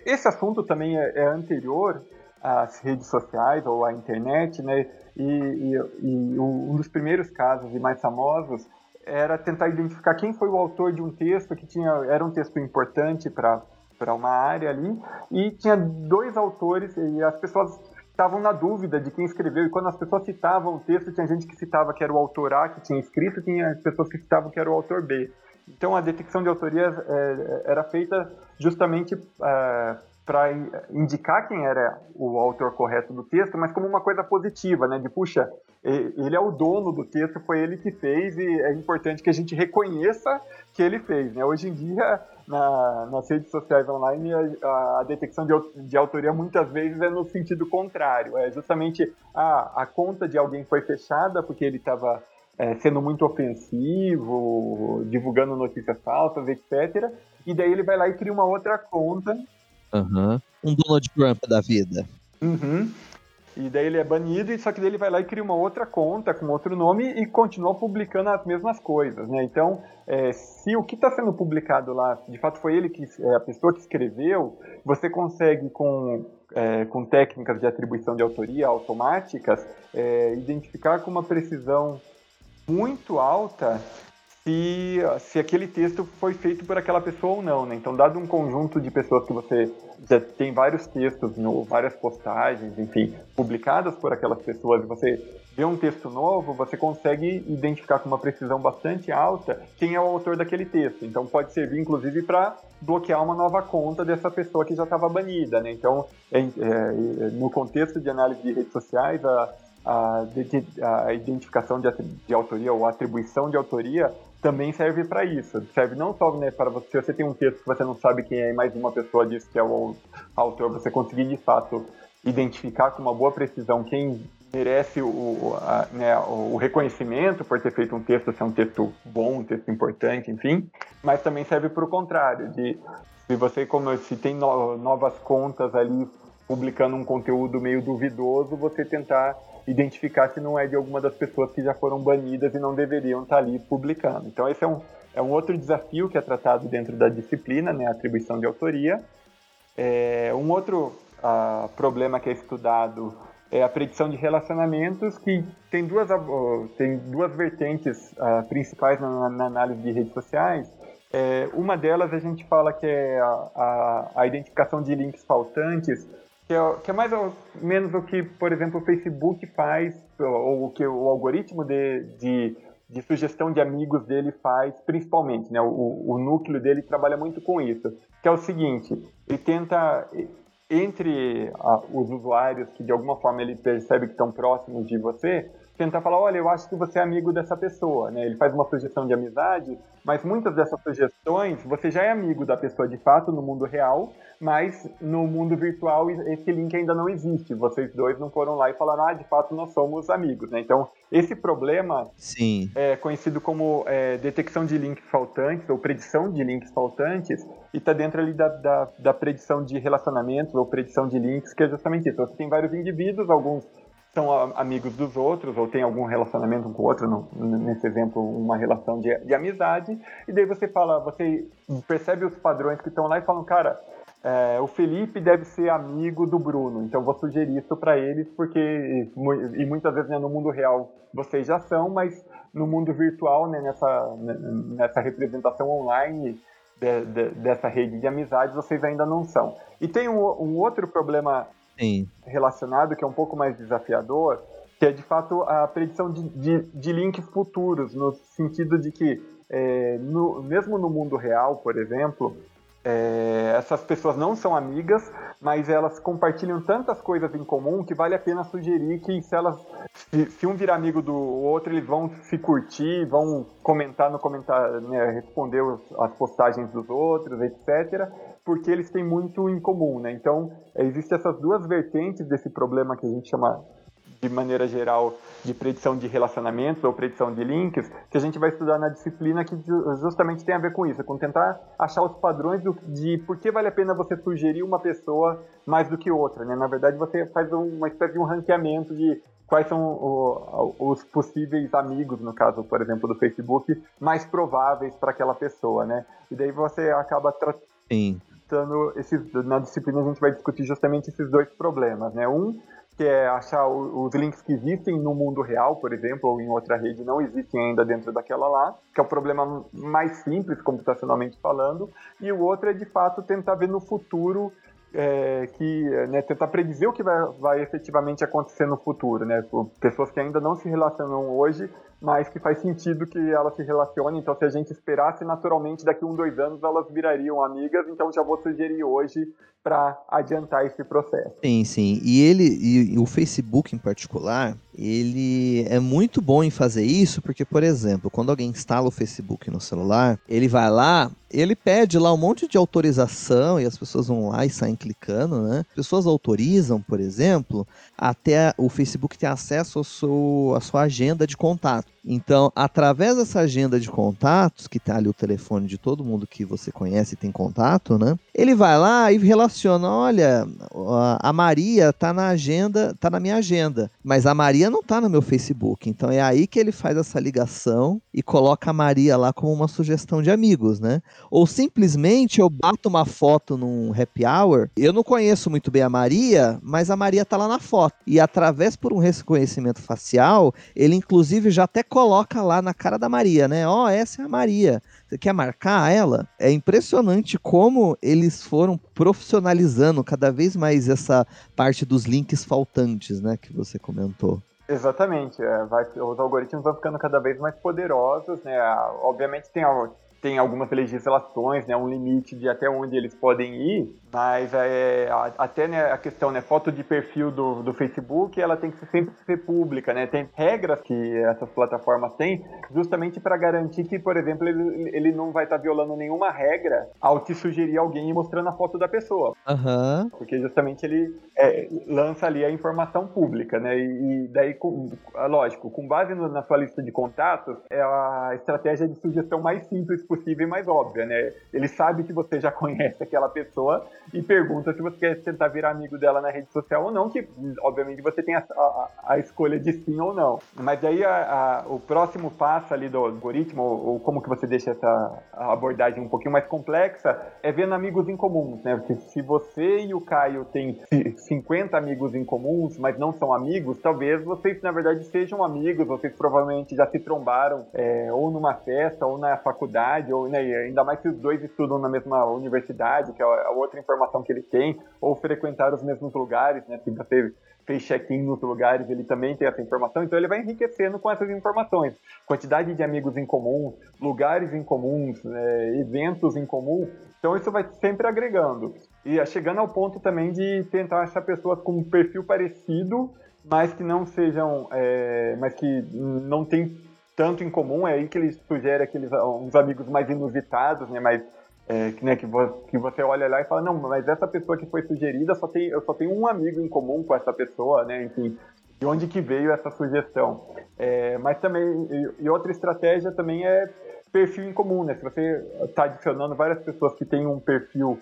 esse assunto também é, é, anterior às redes sociais ou à internet, né? E, e, e, um dos primeiros casos e mais famosos era tentar identificar quem foi o autor de um texto que tinha era um texto importante para para uma área ali e tinha dois autores e as pessoas estavam na dúvida de quem escreveu, e quando as pessoas citavam o texto, tinha gente que citava que era o autor A que tinha escrito, tinha pessoas que citavam que era o autor B. Então a detecção de autoria é, era feita justamente é, para indicar quem era o autor correto do texto, mas como uma coisa positiva, né? De puxa, ele é o dono do texto, foi ele que fez e é importante que a gente reconheça que ele fez, né? Hoje em dia na, nas redes sociais online, a, a detecção de, de, autoria muitas vezes é no sentido contrário. É justamente ah, a conta de alguém foi fechada porque ele estava é, sendo muito ofensivo, divulgando notícias falsas, etc. E daí ele vai lá e cria uma outra conta. Uhum. Um Donald Trump da vida. Uhum. E daí ele é banido, e só que daí ele vai lá e cria uma outra conta com outro nome e continua publicando as mesmas coisas, né? Então, é, se o que está sendo publicado lá, de fato foi ele que é a pessoa que escreveu, você consegue com é, com técnicas de atribuição de autoria automáticas é, identificar com uma precisão muito alta se, se aquele texto foi feito por aquela pessoa ou não, né? Então, dado um conjunto de pessoas que você já tem vários textos, no, várias postagens, enfim, publicadas por aquelas pessoas, e você vê um texto novo, você consegue identificar com uma precisão bastante alta quem é o autor daquele texto. Então, pode servir, inclusive, para bloquear uma nova conta dessa pessoa que já estava banida, né? Então, é, é, no contexto de análise de redes sociais, a, a, a identificação de, de autoria ou atribuição de autoria também serve para isso. Serve não só né, para você, se você tem um texto que você não sabe quem é mais uma pessoa diz que é o autor, você conseguir de fato identificar com uma boa precisão quem merece o, a, né, o reconhecimento por ter feito um texto, se é um texto bom, um texto importante, enfim. Mas também serve para o contrário, de se você como se tem no, novas contas ali publicando um conteúdo meio duvidoso, você tentar identificar se não é de alguma das pessoas que já foram banidas e não deveriam estar ali publicando. Então esse é um, é um outro desafio que é tratado dentro da disciplina, né, atribuição de autoria. É, um outro uh, problema que é estudado é a predição de relacionamentos, que tem duas, uh, tem duas vertentes uh, principais na, na, análise de redes sociais. É, uma delas a gente fala que é a, a, a identificação de links faltantes, que é, que é, mais ou menos o que, por exemplo, o Facebook faz, ou o que o algoritmo de, de, de sugestão de amigos dele faz, principalmente, né? O, o núcleo dele trabalha muito com isso, que é o seguinte, ele tenta, entre a, os usuários que de alguma forma ele percebe que estão próximos de você, tentar falar, olha, eu acho que você é amigo dessa pessoa, né? Ele faz uma sugestão de amizade, mas muitas dessas sugestões você já é amigo da pessoa de fato no mundo real, mas no mundo virtual esse link ainda não existe. Vocês dois não foram lá e falaram, ah, de fato nós somos amigos, né? Então, esse problema Sim. é conhecido como é, detecção de links faltantes ou predição de links faltantes e está dentro ali da, da, da predição de relacionamentos ou predição de links, que é justamente isso. Você tem vários indivíduos, alguns são amigos dos outros ou tem algum relacionamento um com o outro, no, nesse exemplo, uma relação de, de amizade, e daí você fala, você percebe os padrões que estão lá e falam, cara, é, o Felipe deve ser amigo do Bruno, então vou sugerir isso para eles, porque, e muitas vezes né, no mundo real vocês já são, mas no mundo virtual, né, nessa, nessa representação online, de, de, dessa rede de amizades, vocês ainda não são. E tem um, um outro problema Sim. relacionado que é um pouco mais desafiador, que é de fato a predição de, de, de links futuros, no sentido de que, é, no, mesmo no mundo real, por exemplo, é, essas pessoas não são amigas, mas elas compartilham tantas coisas em comum que vale a pena sugerir que se elas se, se um virar amigo do outro, eles vão se curtir, vão comentar no comentário, né, responder as postagens dos outros, etc. Porque eles têm muito em comum, né? Então, existem essas duas vertentes desse problema que a gente chama de maneira geral, de predição de relacionamentos ou predição de links, que a gente vai estudar na disciplina que justamente tem a ver com isso, com tentar achar os padrões do, de por que vale a pena você sugerir uma pessoa mais do que outra. Né? Na verdade, você faz uma espécie de um ranqueamento de quais são o, os possíveis amigos, no caso, por exemplo, do Facebook, mais prováveis para aquela pessoa, né? E daí você acaba esses, na disciplina a gente vai discutir justamente esses dois problemas, né? Um que é achar os links que existem no mundo real, por exemplo, ou em outra rede não existem ainda dentro daquela lá, que é o problema mais simples, computacionalmente falando, e o outro é de fato tentar ver no futuro é, que né, tentar predizer o que vai, vai efetivamente acontecer no futuro, né? Pessoas que ainda não se relacionam hoje, mas que faz sentido que elas se relacionem. Então, se a gente esperasse naturalmente, daqui um, dois anos elas virariam amigas. Então, já vou sugerir hoje para adiantar esse processo. Sim, sim. E ele, e, o Facebook em particular, ele é muito bom em fazer isso, porque, por exemplo, quando alguém instala o Facebook no celular, ele vai lá, ele pede lá um monte de autorização e as pessoas vão lá e saem clicando, né? Pessoas autorizam, por exemplo, até o Facebook ter acesso ao seu, à sua agenda de contato. Então, através dessa agenda de contatos, que tá ali o telefone de todo mundo que você conhece e tem contato, né? Ele vai lá e relaciona, olha, a Maria tá na agenda, tá na minha agenda, mas a Maria não tá no meu Facebook. Então é aí que ele faz essa ligação e coloca a Maria lá como uma sugestão de amigos, né? Ou simplesmente eu bato uma foto num happy hour, eu não conheço muito bem a Maria, mas a Maria tá lá na foto. E através por um reconhecimento facial, ele inclusive já até coloca lá na cara da Maria, né? Ó, oh, essa é a Maria. Você quer marcar ela? É impressionante como eles foram profissionalizando cada vez mais essa parte dos links faltantes, né? Que você comentou. Exatamente. É, vai, os algoritmos vão ficando cada vez mais poderosos, né? Obviamente tem, tem algumas legislações, né? Um limite de até onde eles podem ir, mas é, até né, a questão, né, foto de perfil do, do Facebook, ela tem que sempre ser pública, né? Tem regras que essas plataformas têm justamente para garantir que, por exemplo, ele, ele não vai estar tá violando nenhuma regra ao te sugerir alguém e mostrando a foto da pessoa. Uhum. Porque justamente ele é, lança ali a informação pública, né? E, e daí, com, lógico, com base no, na sua lista de contatos, é a estratégia de sugestão mais simples possível e mais óbvia, né? Ele sabe que você já [LAUGHS] conhece aquela pessoa e pergunta se você quer tentar virar amigo dela na rede social ou não, que obviamente você tem a, a, a escolha de sim ou não. Mas aí a, o próximo passo ali do algoritmo, ou, ou, como que você deixa essa abordagem um pouquinho mais complexa, é vendo amigos em comuns, né? Porque se você e o Caio têm 50 amigos em comuns, mas não são amigos, talvez vocês na verdade sejam amigos, vocês provavelmente já se trombaram é, ou numa festa ou na faculdade, ou né, ainda mais se os dois estudam na mesma universidade, que é a outra informação que ele tem, ou frequentar os mesmos lugares, né? Se você fez check-in nos lugares, ele também tem essa informação, então ele vai enriquecendo com essas informações. Quantidade de amigos em comum, lugares em comuns, é, eventos em comum, então isso vai sempre agregando. E é chegando ao ponto também de tentar achar pessoas com um perfil parecido, mas que não sejam, é, mas que não tem tanto em comum, é aí que ele sugere aqueles uns amigos mais inusitados, né, mais é, que, né, que, vo que, você olha lá e fala, não, mas essa pessoa que foi sugerida, só tem, eu só tenho um amigo em comum com essa pessoa, né, enfim, de onde que veio essa sugestão. É, mas também, e, e, outra estratégia também é perfil em comum, né, se você está adicionando várias pessoas que têm um perfil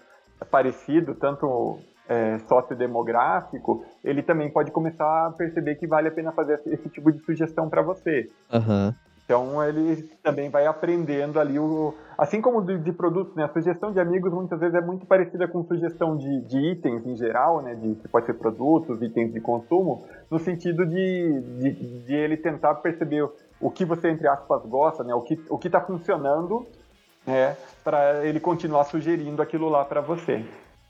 parecido, tanto é, sociodemográfico, ele também pode começar a perceber que vale a pena fazer esse tipo de sugestão para você. Uhum. Então ele também vai aprendendo ali o. Assim como de, de, produtos, né? A sugestão de amigos muitas vezes é muito parecida com sugestão de, de itens em geral, né? De, que pode ser produtos, itens de consumo, no sentido de, de, de ele tentar perceber o que você, entre aspas, gosta, né? O que o está funcionando né, para ele continuar sugerindo aquilo lá para você.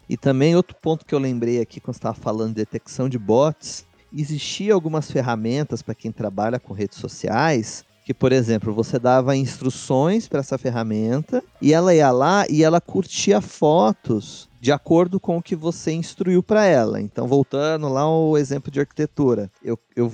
E também outro ponto que eu lembrei aqui quando estava falando de detecção de bots, existia algumas ferramentas para quem trabalha com redes sociais que, por exemplo, você dava instruções para essa ferramenta e ela ia lá e ela curtia fotos de acordo com o que você instruiu para ela. Então, voltando lá ao exemplo de arquitetura, eu, eu,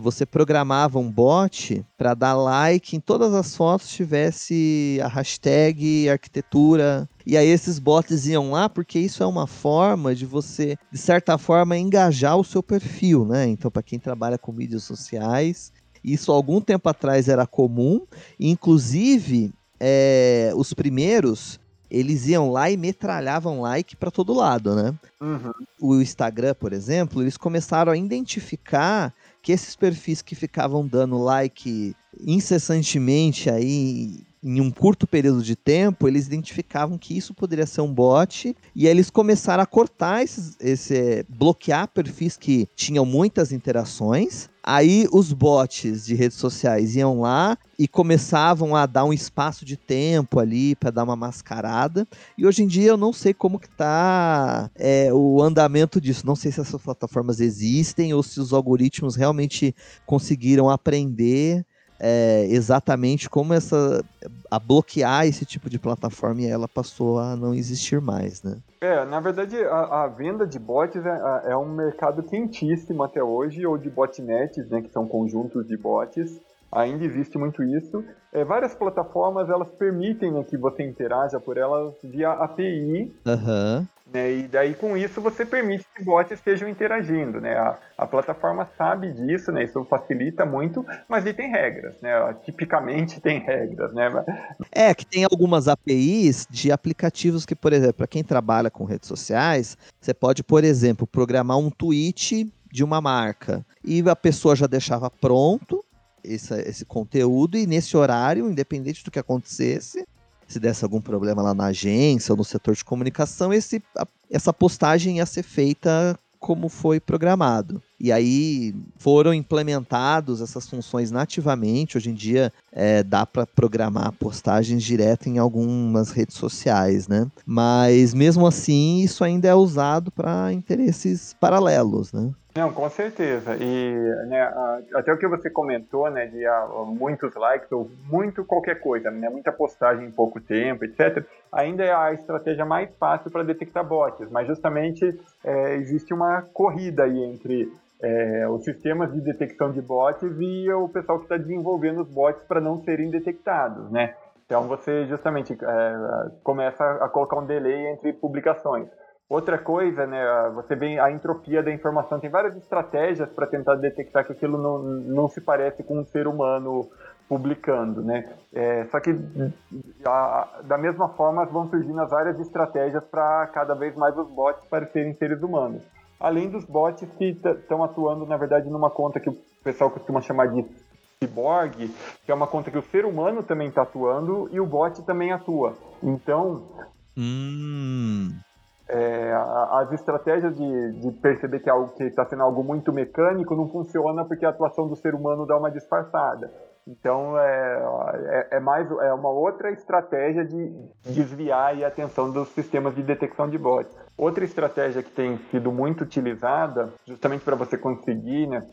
você programava um bot para dar like em todas as fotos tivesse a hashtag arquitetura. E aí esses bots iam lá porque isso é uma forma de você, de certa forma, engajar o seu perfil, né? Então, para quem trabalha com mídias sociais, isso algum tempo atrás era comum, inclusive é, os primeiros eles iam lá e metralhavam like para todo lado, né? Uhum. O Instagram, por exemplo, eles começaram a identificar que esses perfis que ficavam dando like incessantemente aí em um curto período de tempo, eles identificavam que isso poderia ser um bot e eles começaram a cortar esses, esse bloquear perfis que tinham muitas interações. Aí os bots de redes sociais iam lá e começavam a dar um espaço de tempo ali para dar uma mascarada. E hoje em dia eu não sei como que tá é, o andamento disso. Não sei se essas plataformas existem ou se os algoritmos realmente conseguiram aprender é, exatamente como essa a bloquear esse tipo de plataforma e ela passou a não existir mais, né? É, na verdade, a, a venda de bots é, é, um mercado quentíssimo até hoje, ou de botnets, né, que são conjuntos de bots. Ainda existe muito isso. É, várias plataformas elas permitem né, que você interaja por elas via API. Uhum. Né? E daí com isso você permite que bots estejam interagindo, né? A, a plataforma sabe disso, né? Isso facilita muito, mas e tem regras, né? Tipicamente tem regras, né? É que tem algumas APIs de aplicativos que, por exemplo, para quem trabalha com redes sociais, você pode, por exemplo, programar um tweet de uma marca e a pessoa já deixava pronto esse, esse conteúdo e nesse horário, independente do que acontecesse, se desse algum problema lá na agência ou no setor de comunicação, esse, essa postagem ia ser feita como foi programado. E aí foram implementados essas funções nativamente. Hoje em dia é, dá para programar postagens direto em algumas redes sociais, né? Mas mesmo assim, isso ainda é usado para interesses paralelos, né? Não, com certeza. E né, até o que você comentou, né, de uh, muitos likes ou muito qualquer coisa, né, muita postagem em pouco tempo, etc. Ainda é a estratégia mais fácil para detectar bots, mas justamente é, existe uma corrida aí entre é, os sistemas de detecção de bots e o pessoal que está desenvolvendo os bots para não serem detectados, né? Então você justamente é, começa a colocar um delay entre publicações. Outra coisa, né, você vê a entropia da informação. Tem várias estratégias para tentar detectar que aquilo não, não se parece com um ser humano publicando, né? É, só que a, da mesma forma vão surgindo as várias estratégias para cada vez mais os bots parecerem seres humanos. Além dos bots que estão atuando, na verdade, numa conta que o pessoal costuma chamar de cyborg, que é uma conta que o ser humano também está atuando e o bot também atua. Então, hum é, as estratégias de, de, perceber que algo que está sendo algo muito mecânico não funciona porque a atuação do ser humano dá uma disfarçada. Então é, é, é mais é uma outra estratégia de desviar a atenção dos sistemas de detecção de bots. Outra estratégia que tem sido muito utilizada, justamente para você conseguir, né,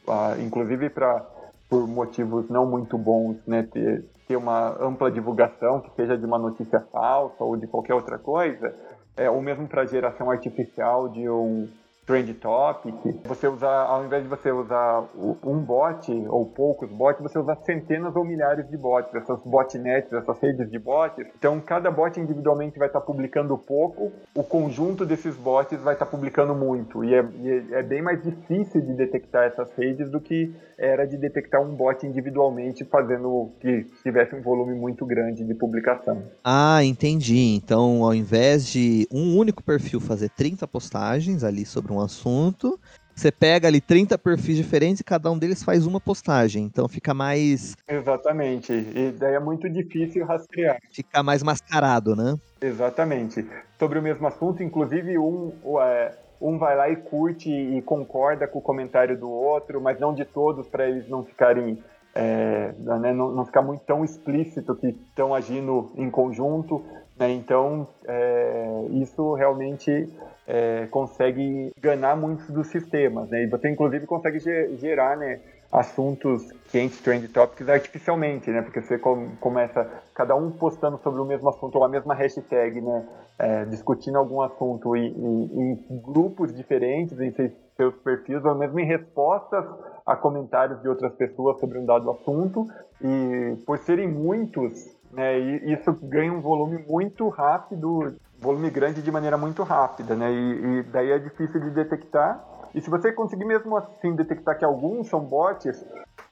inclusive para por motivos não muito bons, né, ter, ter uma ampla divulgação que seja de uma notícia falsa ou de qualquer outra coisa, é, ou mesmo para geração artificial de um trend topic, você usar, ao invés de você usar um bot ou poucos bots, você usa centenas ou milhares de bots, essas botnets, essas redes de bots. Então, cada bot individualmente vai estar publicando pouco, o conjunto desses bots vai estar publicando muito. E é, e é bem mais difícil de detectar essas redes do que era de detectar um bot individualmente fazendo que tivesse um volume muito grande de publicação. Ah, entendi. Então, ao invés de um único perfil fazer 30 postagens ali sobre um um assunto. Você pega ali 30 perfis diferentes e cada um deles faz uma postagem. Então fica mais. Exatamente. E daí é muito difícil rastrear. Fica mais mascarado, né? Exatamente. Sobre o mesmo assunto, inclusive um. É, um vai lá e curte e concorda com o comentário do outro, mas não de todos, para eles não ficarem é, né, não, não, ficar muito tão explícito que estão agindo em conjunto. Né? Então, é, isso realmente é, consegue enganar muitos dos sistemas. Né? E você, inclusive, consegue gerar né, assuntos quentes, trend topics, artificialmente, né? porque você com, começa cada um postando sobre o mesmo assunto ou a mesma hashtag, né? É, discutindo algum assunto em, em, em grupos diferentes, em seus perfis, ou mesmo em respostas a comentários de outras pessoas sobre um dado assunto. E por serem muitos, né, isso ganha um volume muito rápido, volume grande de maneira muito rápida, né? E, e daí é difícil de detectar. E se você conseguir mesmo assim detectar que alguns são bots,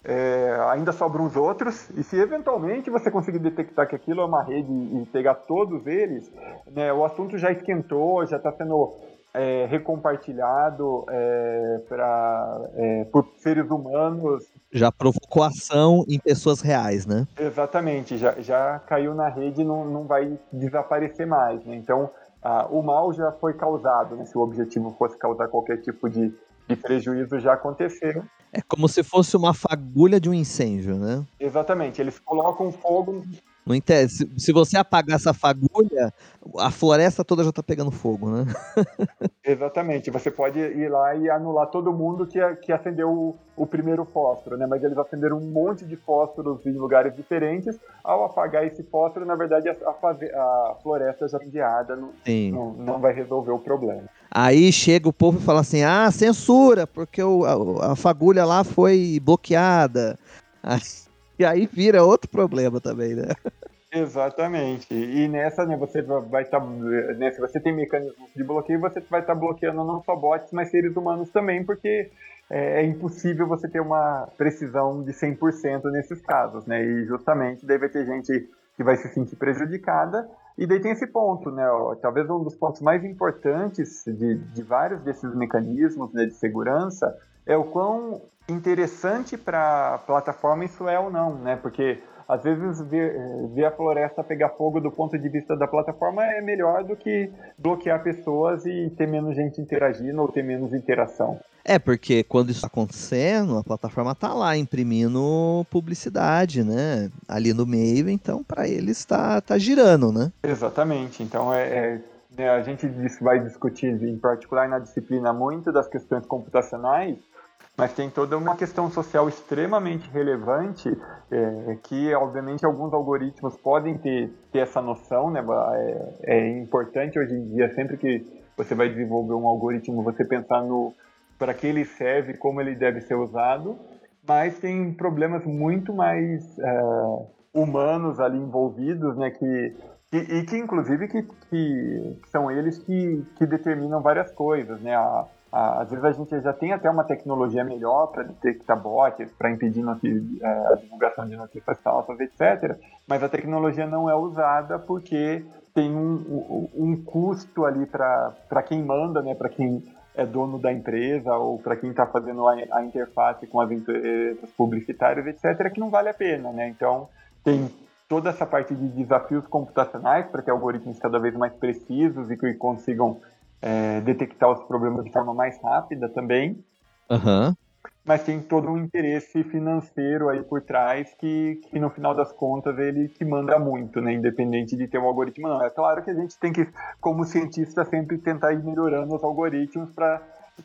é, ainda sobram os outros. E se eventualmente você conseguir detectar que aquilo é uma rede e pegar todos eles, né, o assunto já esquentou, já está sendo é, recompartilhado é, pra, é, por seres humanos. Já provocou ação em pessoas reais, né? Exatamente, já, já caiu na rede e não, não vai desaparecer mais. Né? Então, o mal já foi causado, né? se o objetivo fosse causar qualquer tipo de, de prejuízo, já aconteceu. É como se fosse uma fagulha de um incêndio, né? Exatamente, eles colocam fogo não entende. Se, se, você apagar essa fagulha, a floresta toda já está pegando fogo, né? [LAUGHS] Exatamente. Você pode ir lá e anular todo mundo que, que acendeu o, o primeiro fósforo, né? Mas eles acenderam um monte de fósforos em lugares diferentes. Ao apagar esse fósforo, na verdade, a, a, a floresta já incendiada não, não, não, vai resolver o problema. Aí chega o povo e fala assim: ah, censura, porque o, a, a fagulha lá foi bloqueada. Aí e aí vira outro problema também, né? Exatamente. E nessa, né, você vai estar. Tá, né, se você tem mecanismos de bloqueio, você vai estar tá bloqueando não só bots, mas seres humanos também, porque é, é impossível você ter uma precisão de 100% nesses casos, né? E justamente deve ter gente que vai se sentir prejudicada. E daí tem esse ponto, né? Ó, talvez um dos pontos mais importantes de, de vários desses mecanismos né, de segurança é o quão interessante para a plataforma isso é ou não, né? Porque às vezes ver, ver, a floresta pegar fogo do ponto de vista da plataforma é melhor do que bloquear pessoas e ter menos gente interagindo ou ter menos interação. É, porque quando isso está acontecendo, a plataforma está lá imprimindo publicidade, né? Ali no meio, então para eles está tá girando, né? Exatamente. Então é, é né, a gente vai discutir, em particular na disciplina, muito das questões computacionais mas tem toda uma questão social extremamente relevante é, que, obviamente, alguns algoritmos podem ter, ter essa noção, né? É, é, importante hoje em dia, sempre que você vai desenvolver um algoritmo, você pensar no para que ele serve, como ele deve ser usado, mas tem problemas muito mais é, humanos ali envolvidos, né? Que e, e, que inclusive que, que, são eles que, que determinam várias coisas, né? A, às vezes a gente já tem até uma tecnologia melhor para detectar bots, para impedir é, a divulgação de notícias falsas, etc. Mas a tecnologia não é usada porque tem um, um, um custo ali para quem manda, né, para quem é dono da empresa ou para quem está fazendo a, a, interface com as empresas publicitárias, etc., que não vale a pena. Né? Então, tem toda essa parte de desafios computacionais para que algoritmos cada vez mais precisos e que consigam é, detectar os problemas de forma mais rápida também. Uhum. Mas tem todo um interesse financeiro aí por trás que, que no final das contas ele que manda muito, né? Independente de ter um algoritmo não. É claro que a gente tem que, como cientista, sempre tentar ir melhorando os algoritmos para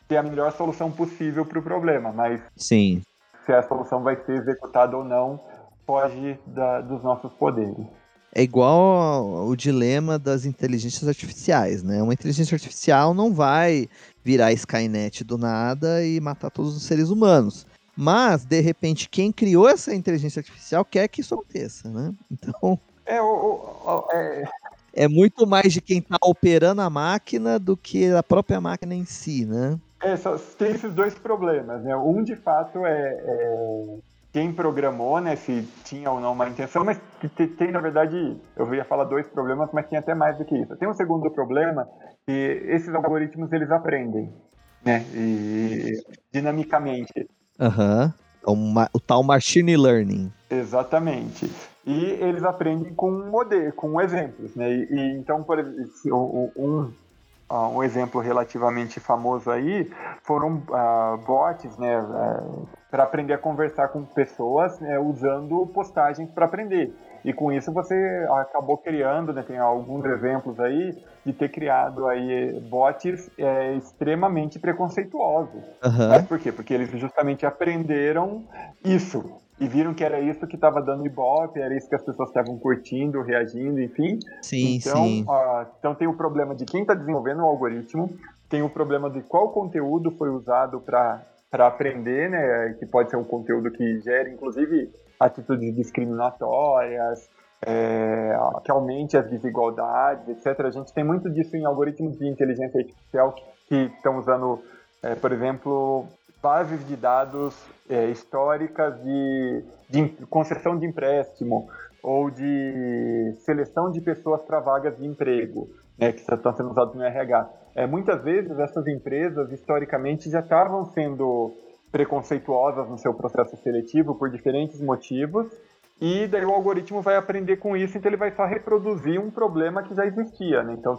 ter a melhor solução possível para o problema. Mas Sim. se a solução vai ser executada ou não, foge da, dos nossos poderes é igual o dilema das inteligências artificiais, né? Uma inteligência artificial não vai virar Skynet do nada e matar todos os seres humanos. Mas, de repente, quem criou essa inteligência artificial quer que isso aconteça, né? Então. É, o, o, é... é muito mais de quem está operando a máquina do que a própria máquina em si, né? É, só, tem esses dois problemas, né? Um, de fato, é, é quem programou, né, se tinha ou não uma intenção, mas tem, tem, na verdade, eu ia falar dois problemas, mas tem até mais do que isso. Tem um segundo problema, que esses algoritmos, eles aprendem, né, e, dinamicamente. Aham, uhum. o, o tal machine learning. Exatamente. E eles aprendem com modelo, com exemplos, né, e, e então, por exemplo, um, um exemplo relativamente famoso aí foram uh, bots, né, uh, para aprender a conversar com pessoas é, usando postagens para aprender. E com isso você acabou criando, né, tem alguns exemplos aí, de ter criado aí bots é, extremamente preconceituosos. Uhum. Mas por quê? Porque eles justamente aprenderam isso. E viram que era isso que estava dando ibope, era isso que as pessoas estavam curtindo, reagindo, enfim. Sim, então, sim. Uh, então tem o problema de quem está desenvolvendo o algoritmo, tem o problema de qual conteúdo foi usado para aprender, né? Que pode ser um conteúdo que gera, inclusive, atitudes discriminatórias, é, que aumente as desigualdades, etc. A gente tem muito disso em algoritmos de inteligência artificial que estão usando, é, por exemplo, bases de dados é, históricas de, de concessão de empréstimo ou de seleção de pessoas para vagas de emprego, né, que estão sendo usados no RH. É, muitas vezes essas empresas, historicamente, já estavam sendo preconceituosas no seu processo seletivo por diferentes motivos, e daí o algoritmo vai aprender com isso, então ele vai só reproduzir um problema que já existia, né? Então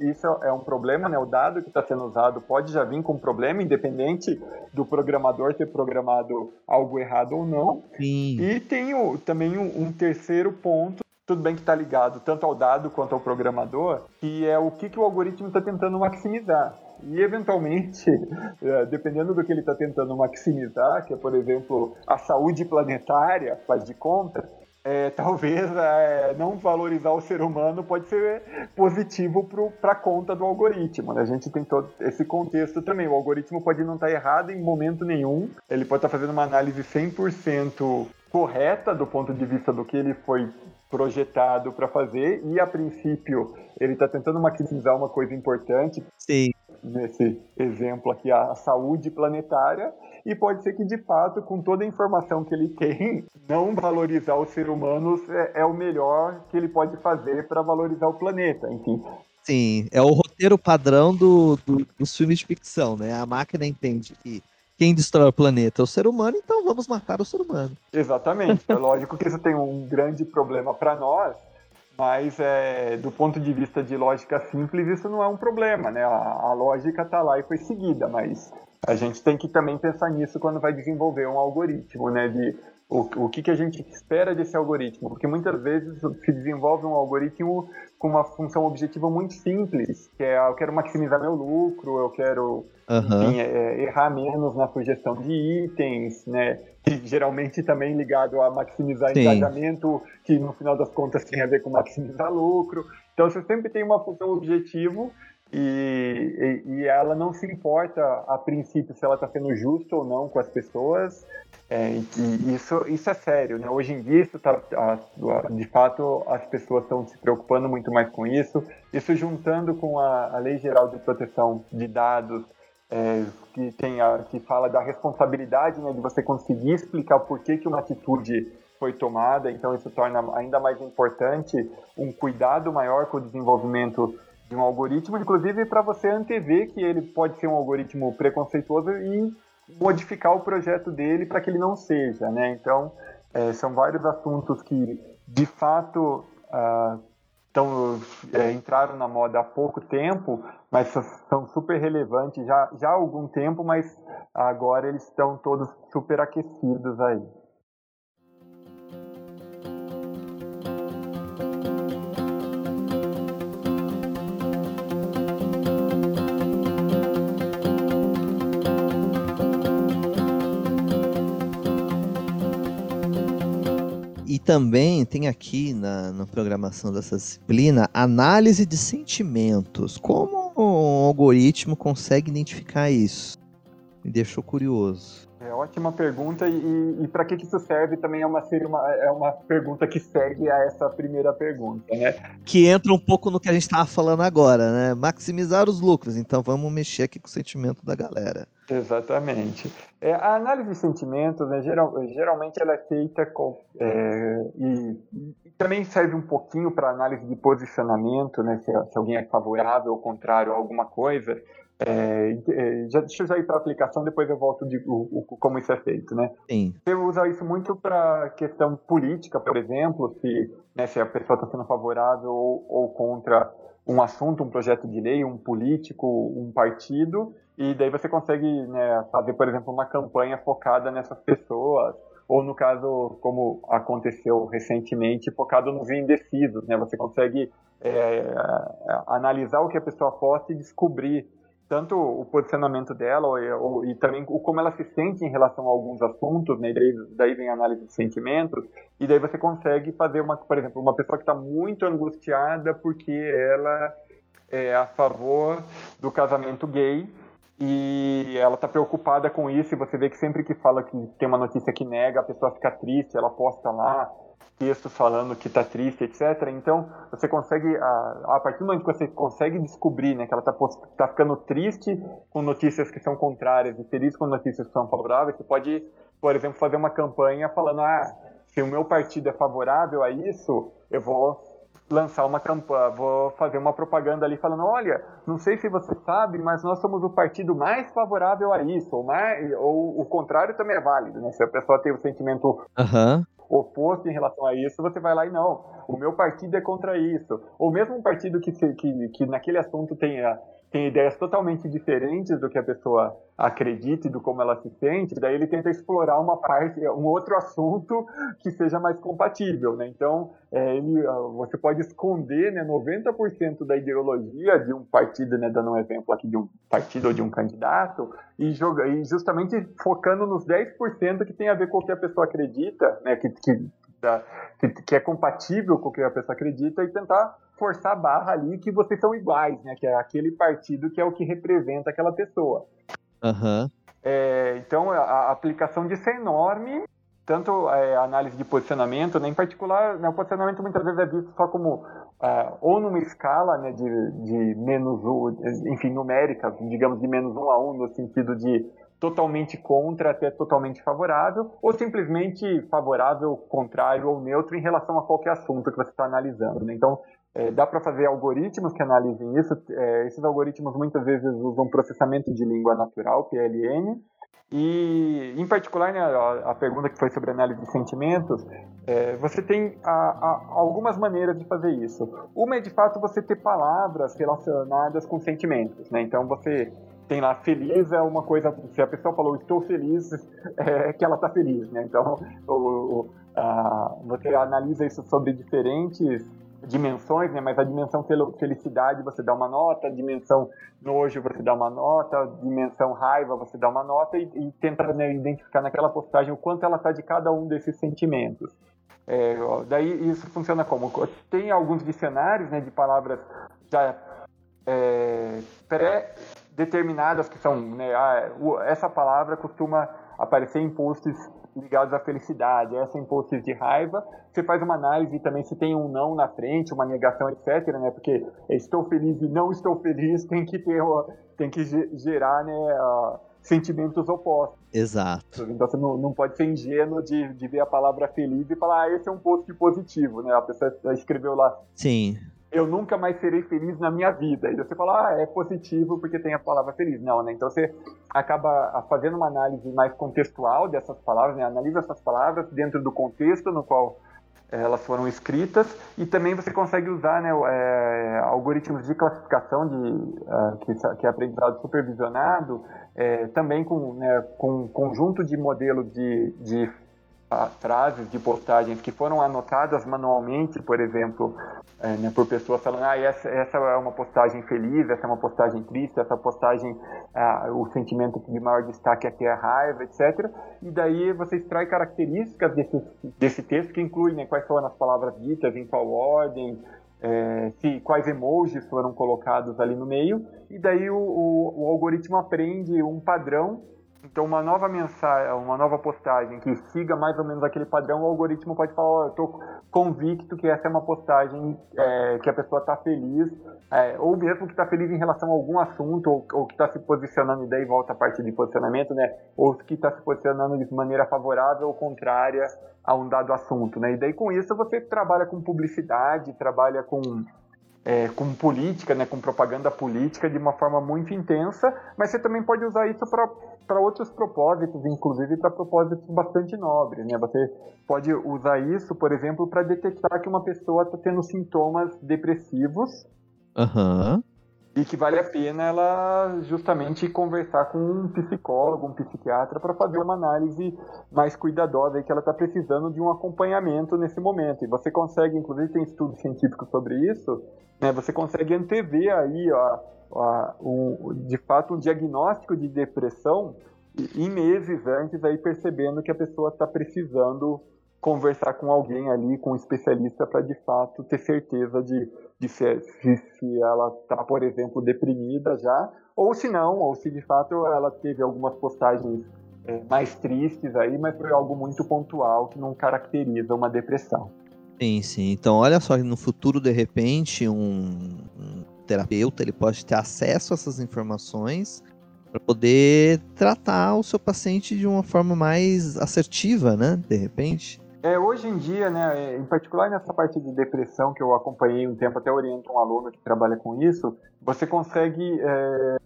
isso é um problema, né? O dado que está sendo usado pode já vir com um problema, independente do programador ter programado algo errado ou não. Sim. E tem o, também um, um terceiro ponto tudo bem que está ligado tanto ao dado quanto ao programador, que é o que, que o algoritmo está tentando maximizar. E, eventualmente, [LAUGHS] é, dependendo do que ele está tentando maximizar, que é, por exemplo, a saúde planetária, faz de conta, é, [LAUGHS] talvez é, não valorizar o ser humano pode ser positivo para a conta do algoritmo. Né? A gente tem todo esse contexto também. O algoritmo pode não estar tá errado em momento nenhum, ele pode estar tá fazendo uma análise 100% correta do ponto de vista do que ele foi projetado para fazer e a princípio ele está tentando maximizar uma coisa importante Sim. nesse exemplo aqui a saúde planetária e pode ser que de fato com toda a informação que ele tem não valorizar os seres humanos é, é o melhor que ele pode fazer para valorizar o planeta enfim Sim, é o roteiro padrão do, do, dos filmes de ficção, né? A máquina entende que quem destrói o planeta é o ser humano, então vamos matar o ser humano. Exatamente. É lógico que isso tem um grande problema para nós, mas é, do ponto de vista de lógica simples, isso não é um problema, né? A, a lógica está lá e foi seguida, mas a gente tem que também pensar nisso quando vai desenvolver um algoritmo, né? De o, o que, que a gente espera desse algoritmo, porque muitas vezes se desenvolve um algoritmo com uma função objetiva muito simples, que é ah, eu quero maximizar meu lucro, eu quero uhum. enfim, é, errar menos na sugestão de itens, né? E geralmente também ligado a maximizar Sim. engajamento, que no final das contas tem a ver com maximizar lucro. Então você sempre tem uma função objetivo e, e, e, ela não se importa a princípio se ela está sendo justa ou não com as pessoas. É, e isso, isso é sério, né? Hoje em dia, isso tá, de fato, as pessoas estão se preocupando muito mais com isso. Isso juntando com a, a Lei Geral de Proteção de Dados, é, que, tem a, que fala da responsabilidade né, de você conseguir explicar por que, que uma atitude foi tomada. Então, isso torna ainda mais importante um cuidado maior com o desenvolvimento de um algoritmo, inclusive para você antever que ele pode ser um algoritmo preconceituoso e modificar o projeto dele para que ele não seja, né? Então, é, são vários assuntos que, de fato, uh, tão, é, entraram na moda há pouco tempo, mas são super relevantes já, já há algum tempo, mas agora eles estão todos super aquecidos aí. Também tem aqui na, na programação dessa disciplina análise de sentimentos. Como um algoritmo consegue identificar isso? Me deixou curioso. É ótima pergunta e, e, e para que, que isso serve também é uma, uma, é uma pergunta que segue a essa primeira pergunta, né? Que entra um pouco no que a gente estava falando agora, né? Maximizar os lucros, então vamos mexer aqui com o sentimento da galera. Exatamente. É, a análise de sentimentos, né, geral, geralmente ela é feita com, é, e, e, também serve um pouquinho para análise de posicionamento, né, se, se, alguém é favorável ou contrário a alguma coisa. É, é já, deixa eu já ir para a aplicação, depois eu volto de o, o, como isso é feito, né? Sim. Você usa isso muito para questão política, por exemplo, se, né, se a pessoa está sendo favorável ou, ou contra um assunto, um projeto de lei, um político, um partido, e daí você consegue né, fazer, por exemplo, uma campanha focada nessas pessoas, ou no caso, como aconteceu recentemente, focado nos indecisos, né? Você consegue é, analisar o que a pessoa posta e descobrir tanto o posicionamento dela ou, ou, e também o como ela se sente em relação a alguns assuntos, né? Daí, daí vem a análise de sentimentos e daí você consegue fazer uma, por exemplo, uma pessoa que está muito angustiada porque ela é a favor do casamento gay e ela está preocupada com isso e você vê que sempre que fala que tem uma notícia que nega, a pessoa fica triste, ela posta lá textos falando que está triste, etc. Então, você consegue, a, a, partir do momento que você consegue descobrir né, que ela está tá ficando triste com notícias que são contrárias e feliz com notícias que são favoráveis, você pode, por exemplo, fazer uma campanha falando, ah, se o meu partido é favorável a isso, eu vou lançar uma campanha, vou fazer uma propaganda ali falando, olha, não sei se você sabe, mas nós somos o partido mais favorável a isso, ou, mais, ou o contrário também é válido, né? Se a pessoa tem o sentimento uhum oposto em relação a isso, você vai lá e não, o meu partido é contra isso. Ou mesmo um partido que, que, que naquele assunto tenha, tem ideias totalmente diferentes do que a pessoa acredita e do como ela se sente, daí ele tenta explorar uma parte, um outro assunto que seja mais compatível, né? Então, é, ele, ah, você pode esconder né, 90% da ideologia de um partido, né, dando um exemplo aqui de um partido ou de um candidato, e, joga, e justamente focando nos 10% que tem a ver com o que a pessoa acredita, né, que, que, que, que é compatível com o que a pessoa acredita, e tentar forçar a barra ali que vocês são iguais, né? Que é aquele partido que é o que representa aquela pessoa. Uhum. É, então a, a, aplicação disso é enorme, tanto é, a análise de posicionamento, né, em particular, né, o posicionamento muitas vezes é visto só como é, ou numa escala né, de, de menos um, enfim, numérica, digamos de menos um a um, no sentido de totalmente contra até totalmente favorável, ou simplesmente favorável, contrário ou neutro em relação a qualquer assunto que você está analisando. Né? Então, é, dá para fazer algoritmos que analisem isso. É, esses algoritmos muitas vezes usam processamento de língua natural, PLN, e, em particular, né, a, a, pergunta que foi sobre análise de sentimentos, é, você tem a, a, algumas maneiras de fazer isso. Uma é, de fato, você ter palavras relacionadas com sentimentos. Né? Então, você tem lá feliz é uma coisa, se a pessoa falou estou feliz, [LAUGHS] é que ela está feliz. Né? Então, o, o, a, você analisa isso sobre diferentes dimensões, né? Mas a dimensão felicidade você dá uma nota, a dimensão nojo você dá uma nota, a dimensão raiva você dá uma nota e, e tenta né, identificar naquela postagem o quanto ela está de cada um desses sentimentos. É, daí isso funciona como? Tem alguns dicionários né, de palavras já é, pré-determinadas que são, né, ah, essa palavra costuma aparecer em posts ligados à felicidade, essa impulsos de raiva. Você faz uma análise também se tem um não na frente, uma negação, etc, né? Porque estou feliz e não estou feliz tem que ter, tem que gerar, né, uh, sentimentos opostos. Exato. Então você não, não pode ser ingênuo de, de ver a palavra feliz e falar, ah, esse é um post positivo, né? A pessoa escreveu lá. Sim eu nunca mais serei feliz na minha vida. E você fala, ah, é positivo porque tem a palavra feliz. Não, né? Então você acaba fazendo uma análise mais contextual dessas palavras, né? Analisa essas palavras dentro do contexto no qual eh, elas foram escritas e também você consegue usar né, é, algoritmos de classificação de, uh, que, que, é aprendizado supervisionado é, também com, né, com um conjunto de modelos de, de frases de postagens que foram anotadas manualmente, por exemplo, é, né, por pessoas falando, ah, essa, essa é uma postagem feliz, essa é uma postagem triste, essa postagem, ah, o sentimento de maior destaque aqui é a raiva, etc. E daí você extrai características desse, desse texto que incluem né, quais foram as palavras ditas, em qual ordem, é, se, quais emojis foram colocados ali no meio, e daí o, o, o algoritmo aprende um padrão então, uma nova mensagem, uma nova postagem que siga mais ou menos aquele padrão, o algoritmo pode falar: oh, eu estou convicto que essa é uma postagem é, que a pessoa está feliz, é, ou mesmo que está feliz em relação a algum assunto, ou, ou que está se posicionando, e daí volta a parte de posicionamento, né? Ou que está se posicionando de maneira favorável ou contrária a um dado assunto, né? E daí com isso você trabalha com publicidade, trabalha com é, com política, né, com propaganda política de uma forma muito intensa, mas você também pode usar isso para outros propósitos, inclusive para propósitos bastante nobres. Né? Você pode usar isso, por exemplo, para detectar que uma pessoa está tendo sintomas depressivos. Uhum e que vale a pena ela justamente conversar com um psicólogo, um psiquiatra para fazer uma análise mais cuidadosa e que ela está precisando de um acompanhamento nesse momento. E você consegue, inclusive tem estudo científico sobre isso, né, você consegue antever aí ó, ó, um, de fato um diagnóstico de depressão em meses antes aí percebendo que a pessoa está precisando conversar com alguém ali, com um especialista, para de fato ter certeza de, de se, se ela está, por exemplo, deprimida já, ou se não, ou se de fato ela teve algumas postagens é, mais tristes aí, mas foi algo muito pontual que não caracteriza uma depressão. Sim, sim. Então, olha só, no futuro, de repente, um, um terapeuta ele pode ter acesso a essas informações para poder tratar o seu paciente de uma forma mais assertiva, né? De repente. É, hoje em dia, né, é, em particular nessa parte de depressão que eu acompanhei um tempo, até oriento um aluno que trabalha com isso, você consegue é,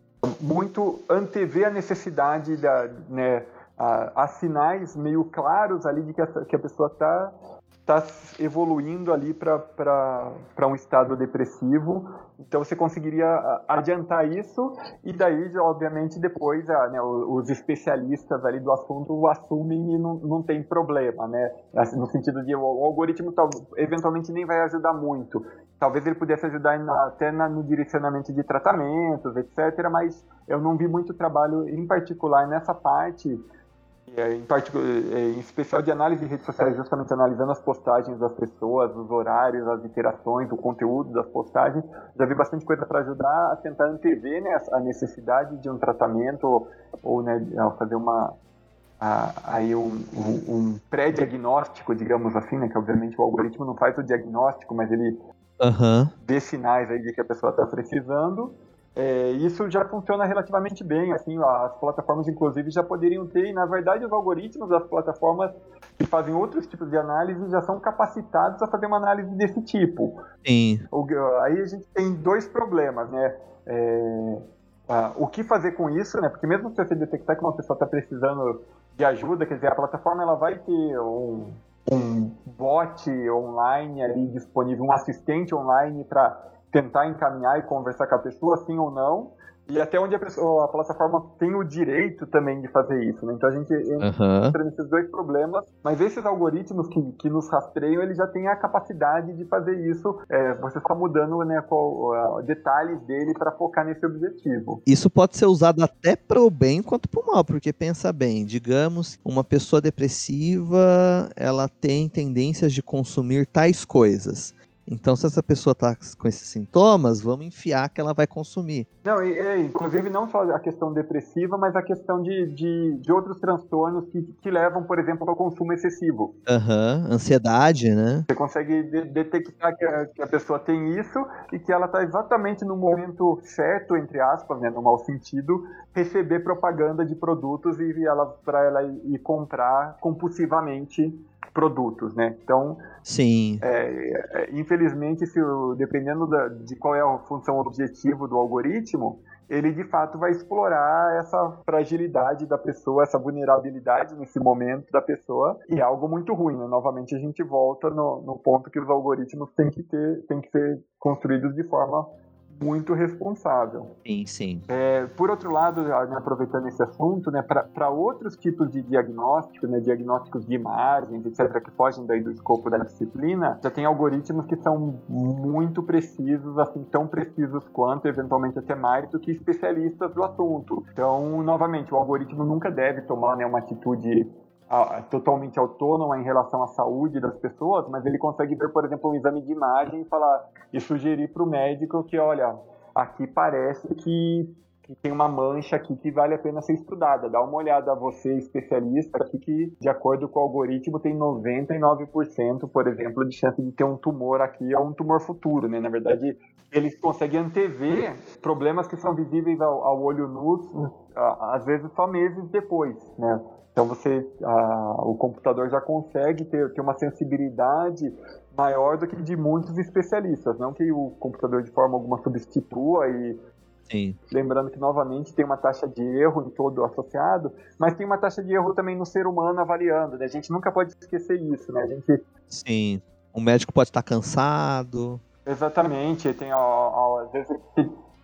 muito antever a necessidade da, né, a, a, sinais meio claros ali de que, essa, que a pessoa está está evoluindo ali para um estado depressivo. Então você conseguiria adiantar isso e daí, obviamente, depois a, né, os especialistas ali do assunto assumem e não, não tem problema, né? Assim, no sentido de o, algoritmo tal, eventualmente nem vai ajudar muito. Talvez ele pudesse ajudar na, até na, no direcionamento de tratamentos, etc. Mas eu não vi muito trabalho em particular nessa parte em, é, em especial de análise de redes sociais, justamente analisando as postagens das pessoas, os horários, as interações, o conteúdo das postagens. Já vi bastante coisa para ajudar a tentar antever né, a necessidade de um tratamento ou né, fazer uma aí um, um, um pré-diagnóstico, digamos assim, né, que obviamente o algoritmo não faz o diagnóstico, mas ele uhum. vê sinais aí de que a pessoa está precisando é, isso já funciona relativamente bem, assim, as plataformas inclusive já poderiam ter, e na verdade os algoritmos das plataformas que fazem outros tipos de análise já são capacitados a fazer uma análise desse tipo. Sim. O, aí a gente tem dois problemas, né? É, o que fazer com isso, né? Porque mesmo se você detectar que uma pessoa está precisando de ajuda, quer dizer, a plataforma ela vai ter um, um bot online ali disponível, um assistente online para tentar encaminhar e conversar com a pessoa, sim ou não, e até onde a, pessoa, a plataforma tem o direito também de fazer isso. Né? Então a gente uhum. entra nesses dois problemas, mas esses algoritmos que, que nos rastreiam, eles já têm a capacidade de fazer isso. É, você está mudando né, qual, uh, detalhes dele para focar nesse objetivo. Isso pode ser usado até para o bem quanto para o mal, porque pensa bem, digamos, uma pessoa depressiva, ela tem tendências de consumir tais coisas. Então, se essa pessoa está com esses sintomas, vamos enfiar que ela vai consumir. Não, e, e, inclusive não só a questão depressiva, mas a questão de, de, de outros transtornos que, que levam, por exemplo, ao consumo excessivo. Aham, uhum. ansiedade, né? Você consegue de, detectar que a, que a, pessoa tem isso e que ela está exatamente no momento certo, entre aspas, né, no mau sentido, receber propaganda de produtos e ela para ela ir comprar compulsivamente produtos, né? Então, sim. É, é, infelizmente, se dependendo da, de qual é a função objetivo do algoritmo, ele de fato vai explorar essa fragilidade da pessoa, essa vulnerabilidade nesse momento da pessoa, e é algo muito ruim. Né? Novamente a gente volta no, no ponto que os algoritmos têm que ter, têm que ser construídos de forma muito responsável. Sim, sim. É, por outro lado, né, aproveitando esse assunto, né, para outros tipos de diagnóstico, né, diagnósticos de imagens, etc., que fogem daí do escopo da disciplina, já tem algoritmos que são muito precisos, assim, tão precisos quanto, eventualmente até mais, do que especialistas do assunto. Então, novamente, o algoritmo nunca deve tomar né, uma atitude totalmente autônoma em relação à saúde das pessoas, mas ele consegue ver, por exemplo, um exame de imagem e falar e sugerir para o médico que, olha, aqui parece que, que, tem uma mancha aqui que vale a pena ser estudada. Dá uma olhada a você, especialista, aqui que, de acordo com o algoritmo, tem 99%, por exemplo, de chance de ter um tumor aqui ou um tumor futuro, né? Na verdade, eles conseguem antever problemas que são visíveis ao, ao olho nu, às vezes só meses depois, né? Então você, a, o computador já consegue ter, ter uma sensibilidade maior do que de muitos especialistas. Não que o computador de forma alguma substitua e Sim. Lembrando que, novamente, tem uma taxa de erro em todo associado, mas tem uma taxa de erro também no ser humano avaliando, né? A gente nunca pode esquecer isso, né? A gente... Sim. O médico pode estar cansado. Exatamente, tem ó, ó, às vezes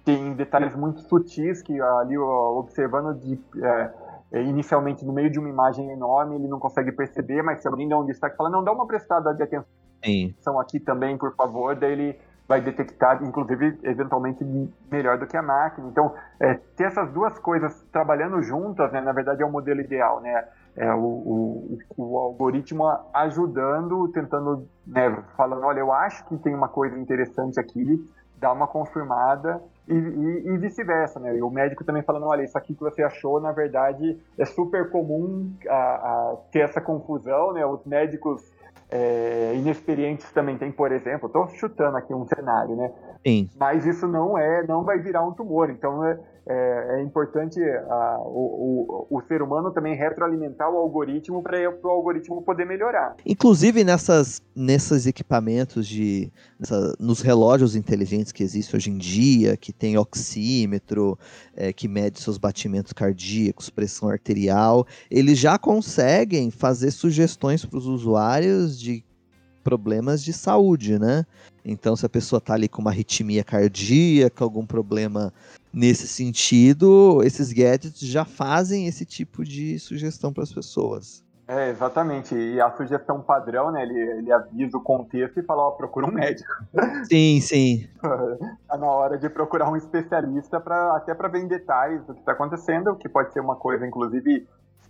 tem detalhes muito sutis que ali ó, observando de, é, inicialmente no meio de uma imagem enorme ele não consegue perceber, mas se alguém dá um destaque fala, não, dá uma prestada de atenção Sim. aqui também, por favor, daí ele vai detectar, inclusive, eventualmente melhor do que a máquina. Então, é, ter essas duas coisas trabalhando juntas, né, na verdade, é o modelo ideal, né? É o, o, o algoritmo ajudando, tentando, né, falando, olha, eu acho que tem uma coisa interessante aqui, dá uma confirmada e, e, e vice-versa, né? E o médico também falando, olha, isso aqui que você achou, na verdade, é super comum a, a ter essa confusão, né? Os médicos é, inexperientes também tem, por exemplo, estou chutando aqui um cenário, né? Sim. Mas isso não é, não vai virar um tumor. Então é, é, é importante a, o, o, o, ser humano também retroalimentar o algoritmo para o algoritmo poder melhorar. Inclusive nessas, nesses equipamentos de nessa, nos relógios inteligentes que existem hoje em dia, que tem oxímetro, é, que mede seus batimentos cardíacos, pressão arterial, eles já conseguem fazer sugestões para os usuários de problemas de saúde, né? Então, se a pessoa está ali com uma arritmia cardíaca, algum problema nesse sentido, esses gadgets já fazem esse tipo de sugestão para as pessoas. É, exatamente. E a sugestão padrão, né? Ele, ele avisa o contexto e fala, ó, procura um médico. [LAUGHS] Sim, sim. [LAUGHS] tá na hora de procurar um especialista para até para ver em detalhes o que está acontecendo, que pode ser uma coisa, inclusive,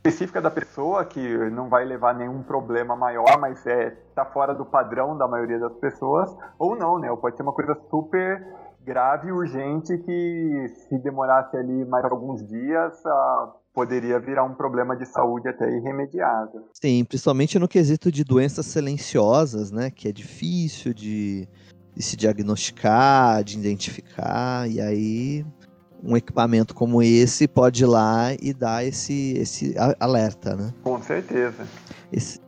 específica da pessoa, que não vai levar nenhum problema maior, mas é tá fora do padrão da maioria das pessoas, ou não, né? Ou pode ser uma coisa super grave e urgente que se demorasse ali mais alguns dias, uh, poderia virar um problema de saúde até irremediável. Sim, principalmente no quesito de doenças silenciosas, né? Que é difícil de, de se diagnosticar, de identificar, e aí um equipamento como esse pode ir lá e dar esse, esse alerta, né? Com certeza. Esse...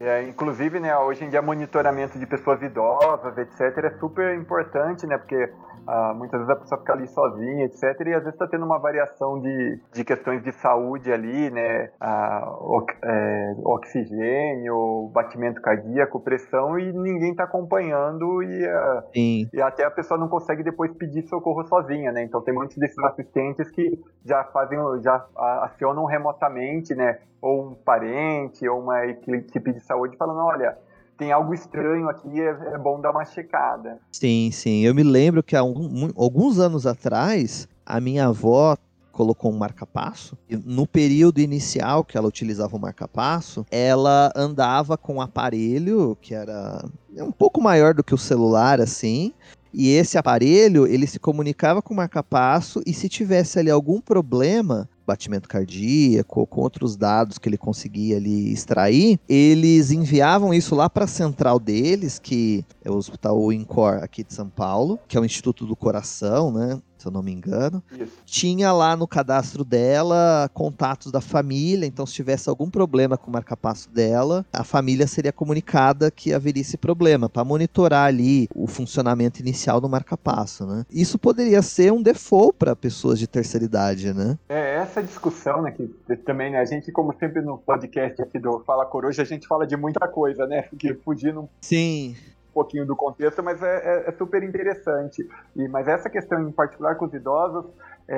É, inclusive, né, hoje em dia, monitoramento de pessoas idosas, etc., é super importante, né? Porque ah, muitas vezes a pessoa fica ali sozinha, etc. E às vezes está tendo uma variação de, de questões de saúde ali, né? Ah, o, é, oxigênio, batimento cardíaco, pressão, e ninguém está acompanhando e, ah, e até a pessoa não consegue depois pedir socorro sozinha, né? Então tem muitos desses assistentes que já fazem, já acionam remotamente, né? Ou um parente, ou uma equipe de saúde falando, olha, tem algo estranho aqui, é, é, bom dar uma checada. Sim, sim. Eu me lembro que há alguns anos atrás, a minha avó colocou um marca-passo. No período inicial que ela utilizava o marca-passo, ela andava com um aparelho que era um pouco maior do que o celular, assim. E esse aparelho, ele se comunicava com o marca-passo e se tivesse ali algum problema, batimento cardíaco, com outros dados que ele conseguia ali extrair, eles enviavam isso lá para a central deles, que é o Hospital INCOR aqui de São Paulo, que é o Instituto do Coração, né? Se eu não me engano. Isso. Tinha lá no cadastro dela contatos da família, então se tivesse algum problema com o marcapasso dela, a família seria comunicada que haveria esse problema, para monitorar ali o funcionamento inicial do marcapasso, né? Isso poderia ser um default para pessoas de terceira idade, né? É, essa discussão, né, que também, né, a gente, como sempre no podcast aqui do Fala Coruja, a gente fala de muita coisa, né, porque fugindo... Sim pouquinho do contexto, mas é, é, é, super interessante. E, mas essa questão em particular com os idosos é,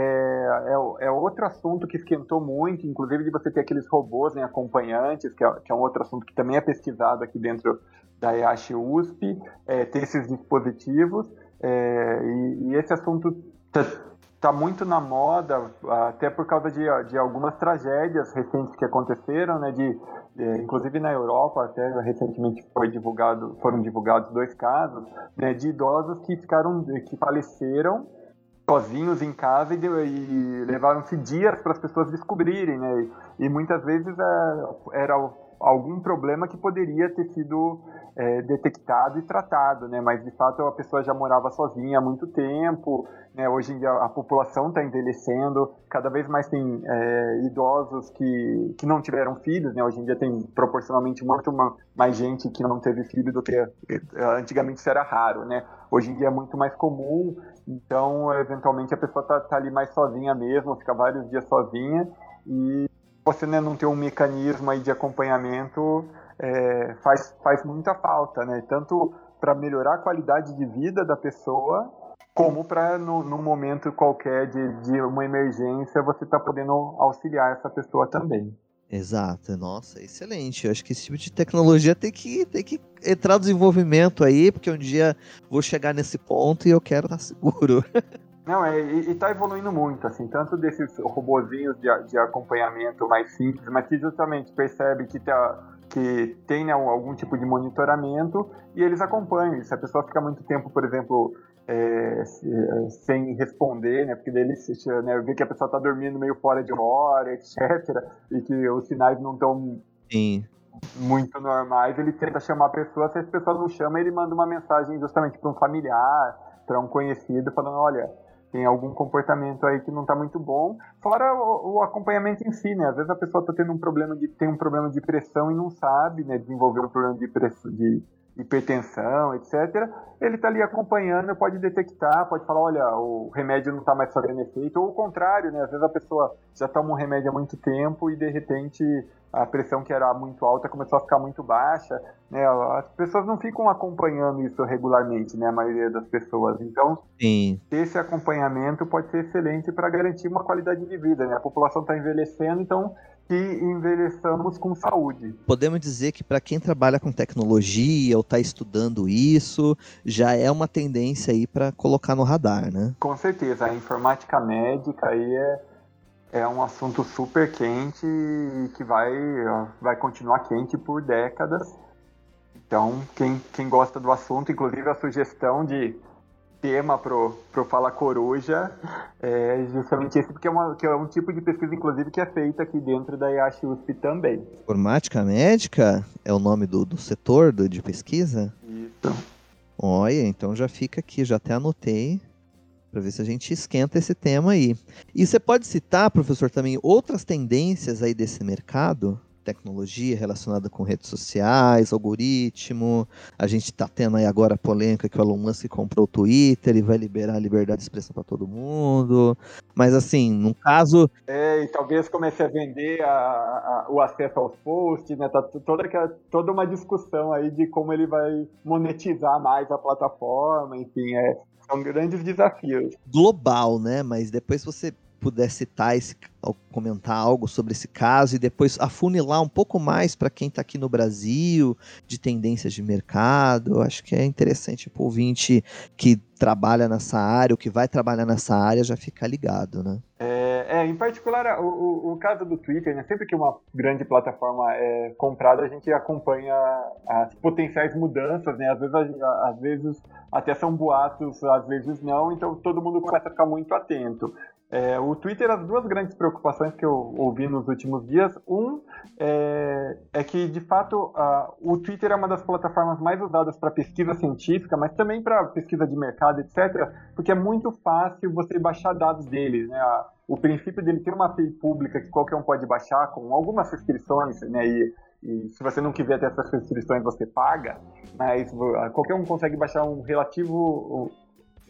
é, é, outro assunto que esquentou muito, inclusive de você ter aqueles robôs né, acompanhantes, que é, que é um outro assunto que também é pesquisado aqui dentro da EASH USP, é, ter esses dispositivos. É, e, e, esse assunto está muito na moda, até por causa de, de algumas tragédias recentes que aconteceram, né, de é, inclusive na Europa, até recentemente foi divulgado, foram divulgados dois casos né, de idosos que ficaram, que faleceram sozinhos em casa e, e levaram-se dias para as pessoas descobrirem, né? E, e muitas vezes é, era algum problema que poderia ter sido é, detectado e tratado, né? Mas de fato a pessoa já morava sozinha há muito tempo, né? Hoje em dia a população está envelhecendo, cada vez mais tem é, idosos que, que não tiveram filhos, né? Hoje em dia tem proporcionalmente muito mais gente que não teve filho do que antigamente isso era raro, né? Hoje em dia é muito mais comum, então eventualmente a pessoa está tá ali mais sozinha mesmo, fica vários dias sozinha e você né, não ter um mecanismo aí de acompanhamento é, faz, faz muita falta, né? Tanto para melhorar a qualidade de vida da pessoa, como para, num momento qualquer de, de uma emergência, você está podendo auxiliar essa pessoa também. Exato, nossa, excelente. Eu acho que esse tipo de tecnologia tem que, tem que entrar no desenvolvimento aí, porque um dia vou chegar nesse ponto e eu quero estar seguro. [LAUGHS] Não, é, e, está evoluindo muito, assim, tanto desses robozinhos de, de acompanhamento mais simples, mas que justamente percebe que, tá, que tem né, algum tipo de monitoramento e eles acompanham. Se a pessoa fica muito tempo, por exemplo, é, é sem responder, né, porque daí eles né, vê que a pessoa está dormindo meio fora de hora, etc., e que os sinais não estão muito normais, ele tenta chamar a pessoa, se a pessoa não chama, ele manda uma mensagem justamente para um familiar, para um conhecido, falando, olha, tem algum comportamento aí que não está muito bom, fora o, o, acompanhamento em si, né? Às vezes a pessoa está tendo um problema de tem um problema de pressão e não sabe, né? Desenvolver um problema de, pressão, de hipertensão, etc. Ele está ali acompanhando, pode detectar, pode falar, olha, o remédio não está mais fazendo efeito, ou o contrário, né? Às vezes a pessoa já toma um remédio há muito tempo e de repente a pressão que era muito alta começou a ficar muito baixa, né? As pessoas não ficam acompanhando isso regularmente, né? A maioria das pessoas. Então, Sim. esse acompanhamento pode ser excelente para garantir uma qualidade de vida, né? A população está envelhecendo, então que envelheçamos com saúde. Podemos dizer que para quem trabalha com tecnologia ou está estudando isso, já é uma tendência aí para colocar no radar, né? Com certeza, a informática médica aí é é um assunto super quente e que vai, vai continuar quente por décadas. Então, quem, quem gosta do assunto, inclusive a sugestão de tema pro, pro Fala Coruja é justamente esse, porque é, uma, que é um tipo de pesquisa, inclusive, que é feita aqui dentro da IASH USP também. Informática médica é o nome do, do setor do, de pesquisa? Isso. Olha, então já fica aqui, já até anotei para ver se a gente esquenta esse tema aí. E você pode citar, professor, também outras tendências aí desse mercado? Tecnologia relacionada com redes sociais, algoritmo. A gente está tendo aí agora a polêmica que o Elon Musk comprou o Twitter e vai liberar a liberdade de expressão para todo mundo. Mas assim, no caso. É, e talvez comece a vender a, a, o acesso aos posts, né? Tá toda, toda uma discussão aí de como ele vai monetizar mais a plataforma, enfim, é, são grandes desafios. Global, né? Mas depois você puder citar esse, comentar algo sobre esse caso e depois afunilar um pouco mais para quem está aqui no Brasil de tendências de mercado, acho que é interessante para o ouvinte que trabalha nessa área, ou que vai trabalhar nessa área, já ficar ligado, né? É, é em particular, o, o, o, caso do Twitter, né, sempre que uma grande plataforma é comprada, a gente acompanha as potenciais mudanças, né? Às vezes, às vezes até são boatos, às vezes não, então todo mundo começa a ficar muito atento. É, o Twitter, as duas grandes preocupações que eu ouvi nos últimos dias, um é, é que, de fato, o Twitter é uma das plataformas mais usadas para pesquisa científica, mas também para pesquisa de mercado, etc., porque é muito fácil você baixar dados dele, né? o princípio dele ter uma API pública que qualquer um pode baixar com algumas restrições, né? E, e se você não quiser ter essas restrições, você paga, mas qualquer um consegue baixar um relativo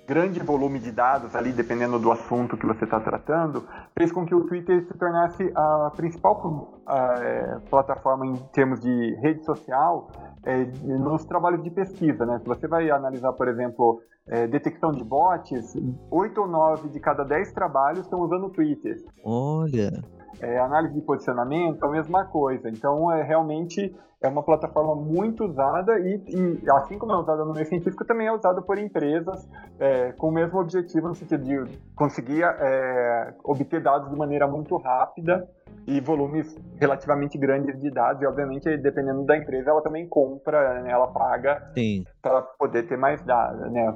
grande volume de dados ali, dependendo do assunto que você está tratando, fez com que o Twitter se tornasse a principal a, é, plataforma em termos de rede social é, nos trabalhos de pesquisa. Né? Se você vai analisar, por exemplo, é, detecção de bots, 8 ou 9 de cada 10 trabalhos estão usando o Twitter. Olha! É, análise de posicionamento, a mesma coisa. Então, é realmente é uma plataforma muito usada e, e, assim como é usada no meio científico, também é usada por empresas é, com o mesmo objetivo, no sentido de conseguir é, obter dados de maneira muito rápida e volumes relativamente grandes de dados. E, obviamente, dependendo da empresa, ela também compra, né, ela paga para poder ter mais dados, né,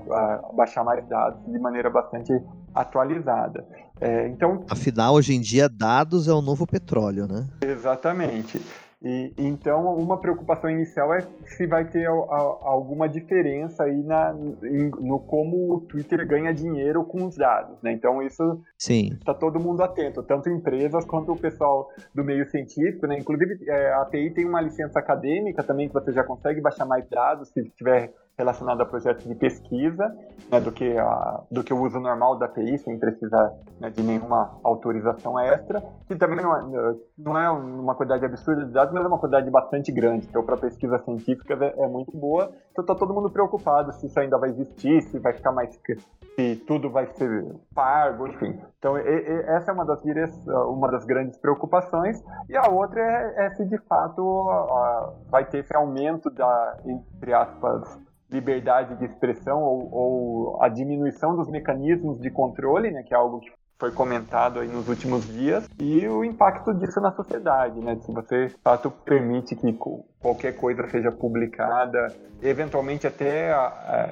baixar mais dados de maneira bastante atualizada. É, então, Afinal, hoje em dia, dados é o novo petróleo, né? Exatamente. E, então, uma preocupação inicial é se vai ter a, a, alguma diferença aí na, em, no como o Twitter ganha dinheiro com os dados, né? Então, isso está todo mundo atento, tanto empresas quanto o pessoal do meio científico, né? Inclusive, é, a API tem uma licença acadêmica também, que você já consegue baixar mais dados se tiver relacionado a projetos de pesquisa, né, do, que a, do que o uso normal da API, sem precisar né, de nenhuma autorização extra, que também não é, não é uma quantidade absurda de dados, mas é uma quantidade bastante grande. Então, para pesquisa científica é, é, muito boa. Então, está todo mundo preocupado se isso ainda vai existir, se vai ficar mais. se tudo vai ser pago, enfim. Então, e, e, essa é uma das, uma das grandes preocupações. E a outra é, é se de fato vai ter esse aumento da, entre aspas, liberdade de expressão ou, ou, a diminuição dos mecanismos de controle, né, que é algo que foi comentado aí nos últimos dias, e o impacto disso na sociedade, né? Se você, de fato, permite que qualquer coisa seja publicada, eventualmente até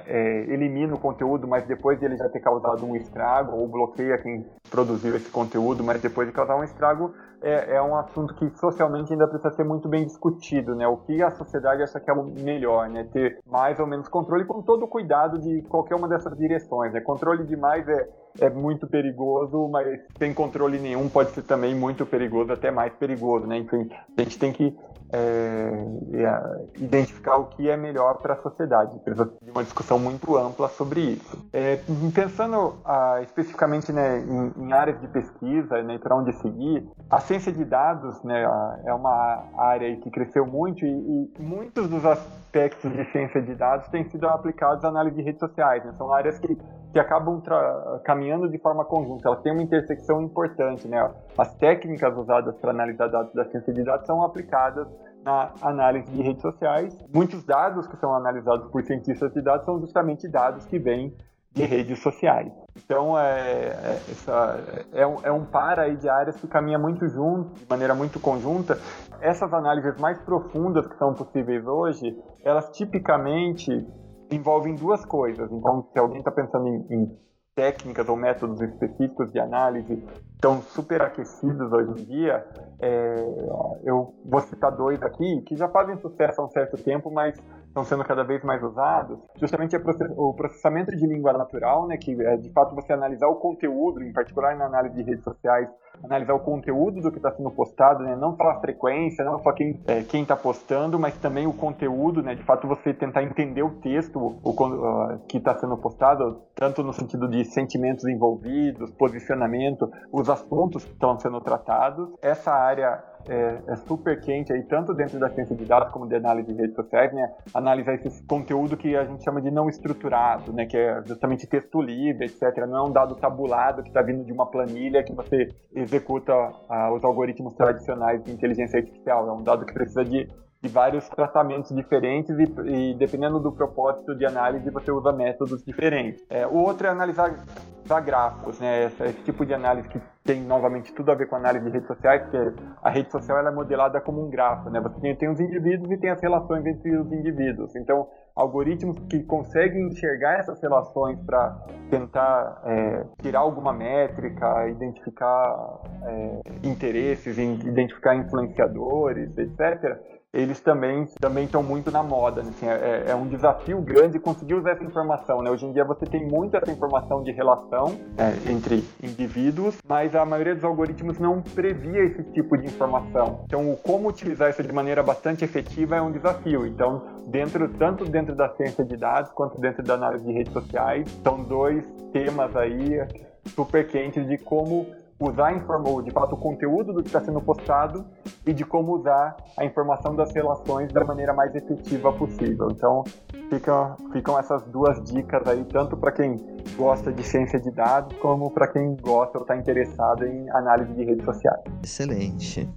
é, elimina o conteúdo, mas depois de ele já ter causado um estrago, ou bloqueia quem produziu esse conteúdo, mas depois de causar um estrago, é, é, um assunto que socialmente ainda precisa ser muito bem discutido, né? O que a sociedade acha que é o melhor, né? Ter mais ou menos controle com todo o cuidado de qualquer uma dessas direções, né? Controle demais é, é muito perigoso, mas sem controle nenhum pode ser também muito perigoso, até mais perigoso, né? Enfim, a gente tem que é, identificar o que é melhor para a sociedade. Precisa de uma discussão muito ampla sobre isso. É, pensando ah, especificamente né, em, em, áreas de pesquisa, né, para onde seguir, a ciência de dados né, é uma área que cresceu muito e, e, muitos dos aspectos de ciência de dados têm sido aplicados à análise de redes sociais. Né? São áreas que, que acabam caminhando de forma conjunta. Elas têm uma intersecção importante. Né? As técnicas usadas para analisar dados da ciência de dados são aplicadas na análise de redes sociais. Muitos dados que são analisados por cientistas de dados são justamente dados que vêm de redes sociais. Então, é, é, essa, é, um, é um par aí de áreas que caminha muito junto, de maneira muito conjunta. Essas análises mais profundas que são possíveis hoje, elas tipicamente envolvem duas coisas. Então, se alguém está pensando em, em técnicas ou métodos específicos de análise estão superaquecidos hoje em dia. É, eu vou citar dois aqui que já fazem sucesso há um certo tempo, mas estão sendo cada vez mais usados. Justamente é o processamento de língua natural, né, que é de fato você analisar o conteúdo, em particular na análise de redes sociais, analisar o conteúdo do que está sendo postado, né? não só a frequência, não só quem é, quem está postando, mas também o conteúdo, né? De fato você tentar entender o texto o, uh, que está sendo postado, tanto no sentido de sentimentos envolvidos, posicionamento, os assuntos que estão sendo tratados. Essa área é, é, super quente aí, tanto dentro da ciência de dados como de análise de redes sociais, né? Analisar esse conteúdo que a gente chama de não estruturado, né? Que é justamente texto livre, etc. Não é um dado tabulado que está vindo de uma planilha que você executa ah, os algoritmos tradicionais de inteligência artificial. É um dado que precisa de de vários tratamentos diferentes e, e, dependendo do propósito de análise você usa métodos diferentes. É, o outro é analisar gráficos, né? Esse, esse, tipo de análise que tem novamente tudo a ver com análise de redes sociais, porque a rede social ela é modelada como um gráfico, né? Você tem, tem os indivíduos e tem as relações entre os indivíduos. Então, algoritmos que conseguem enxergar essas relações para tentar é, tirar alguma métrica, identificar é, interesses, identificar influenciadores, etc eles também também estão muito na moda. Né? Assim, é, é, um desafio grande conseguir usar essa informação. Né? Hoje em dia você tem muita essa informação de relação é, entre indivíduos, mas a maioria dos algoritmos não previa esse tipo de informação. Então, como utilizar isso de maneira bastante efetiva é um desafio. Então, dentro tanto dentro da ciência de dados quanto dentro da análise de redes sociais, são dois temas aí super quentes de como usar informou de fato o conteúdo do que está sendo postado e de como usar a informação das relações da maneira mais efetiva possível. Então, ficam, essas duas dicas aí, tanto para quem gosta de ciência de dados, como para quem gosta ou está interessado em análise de redes sociais. Excelente.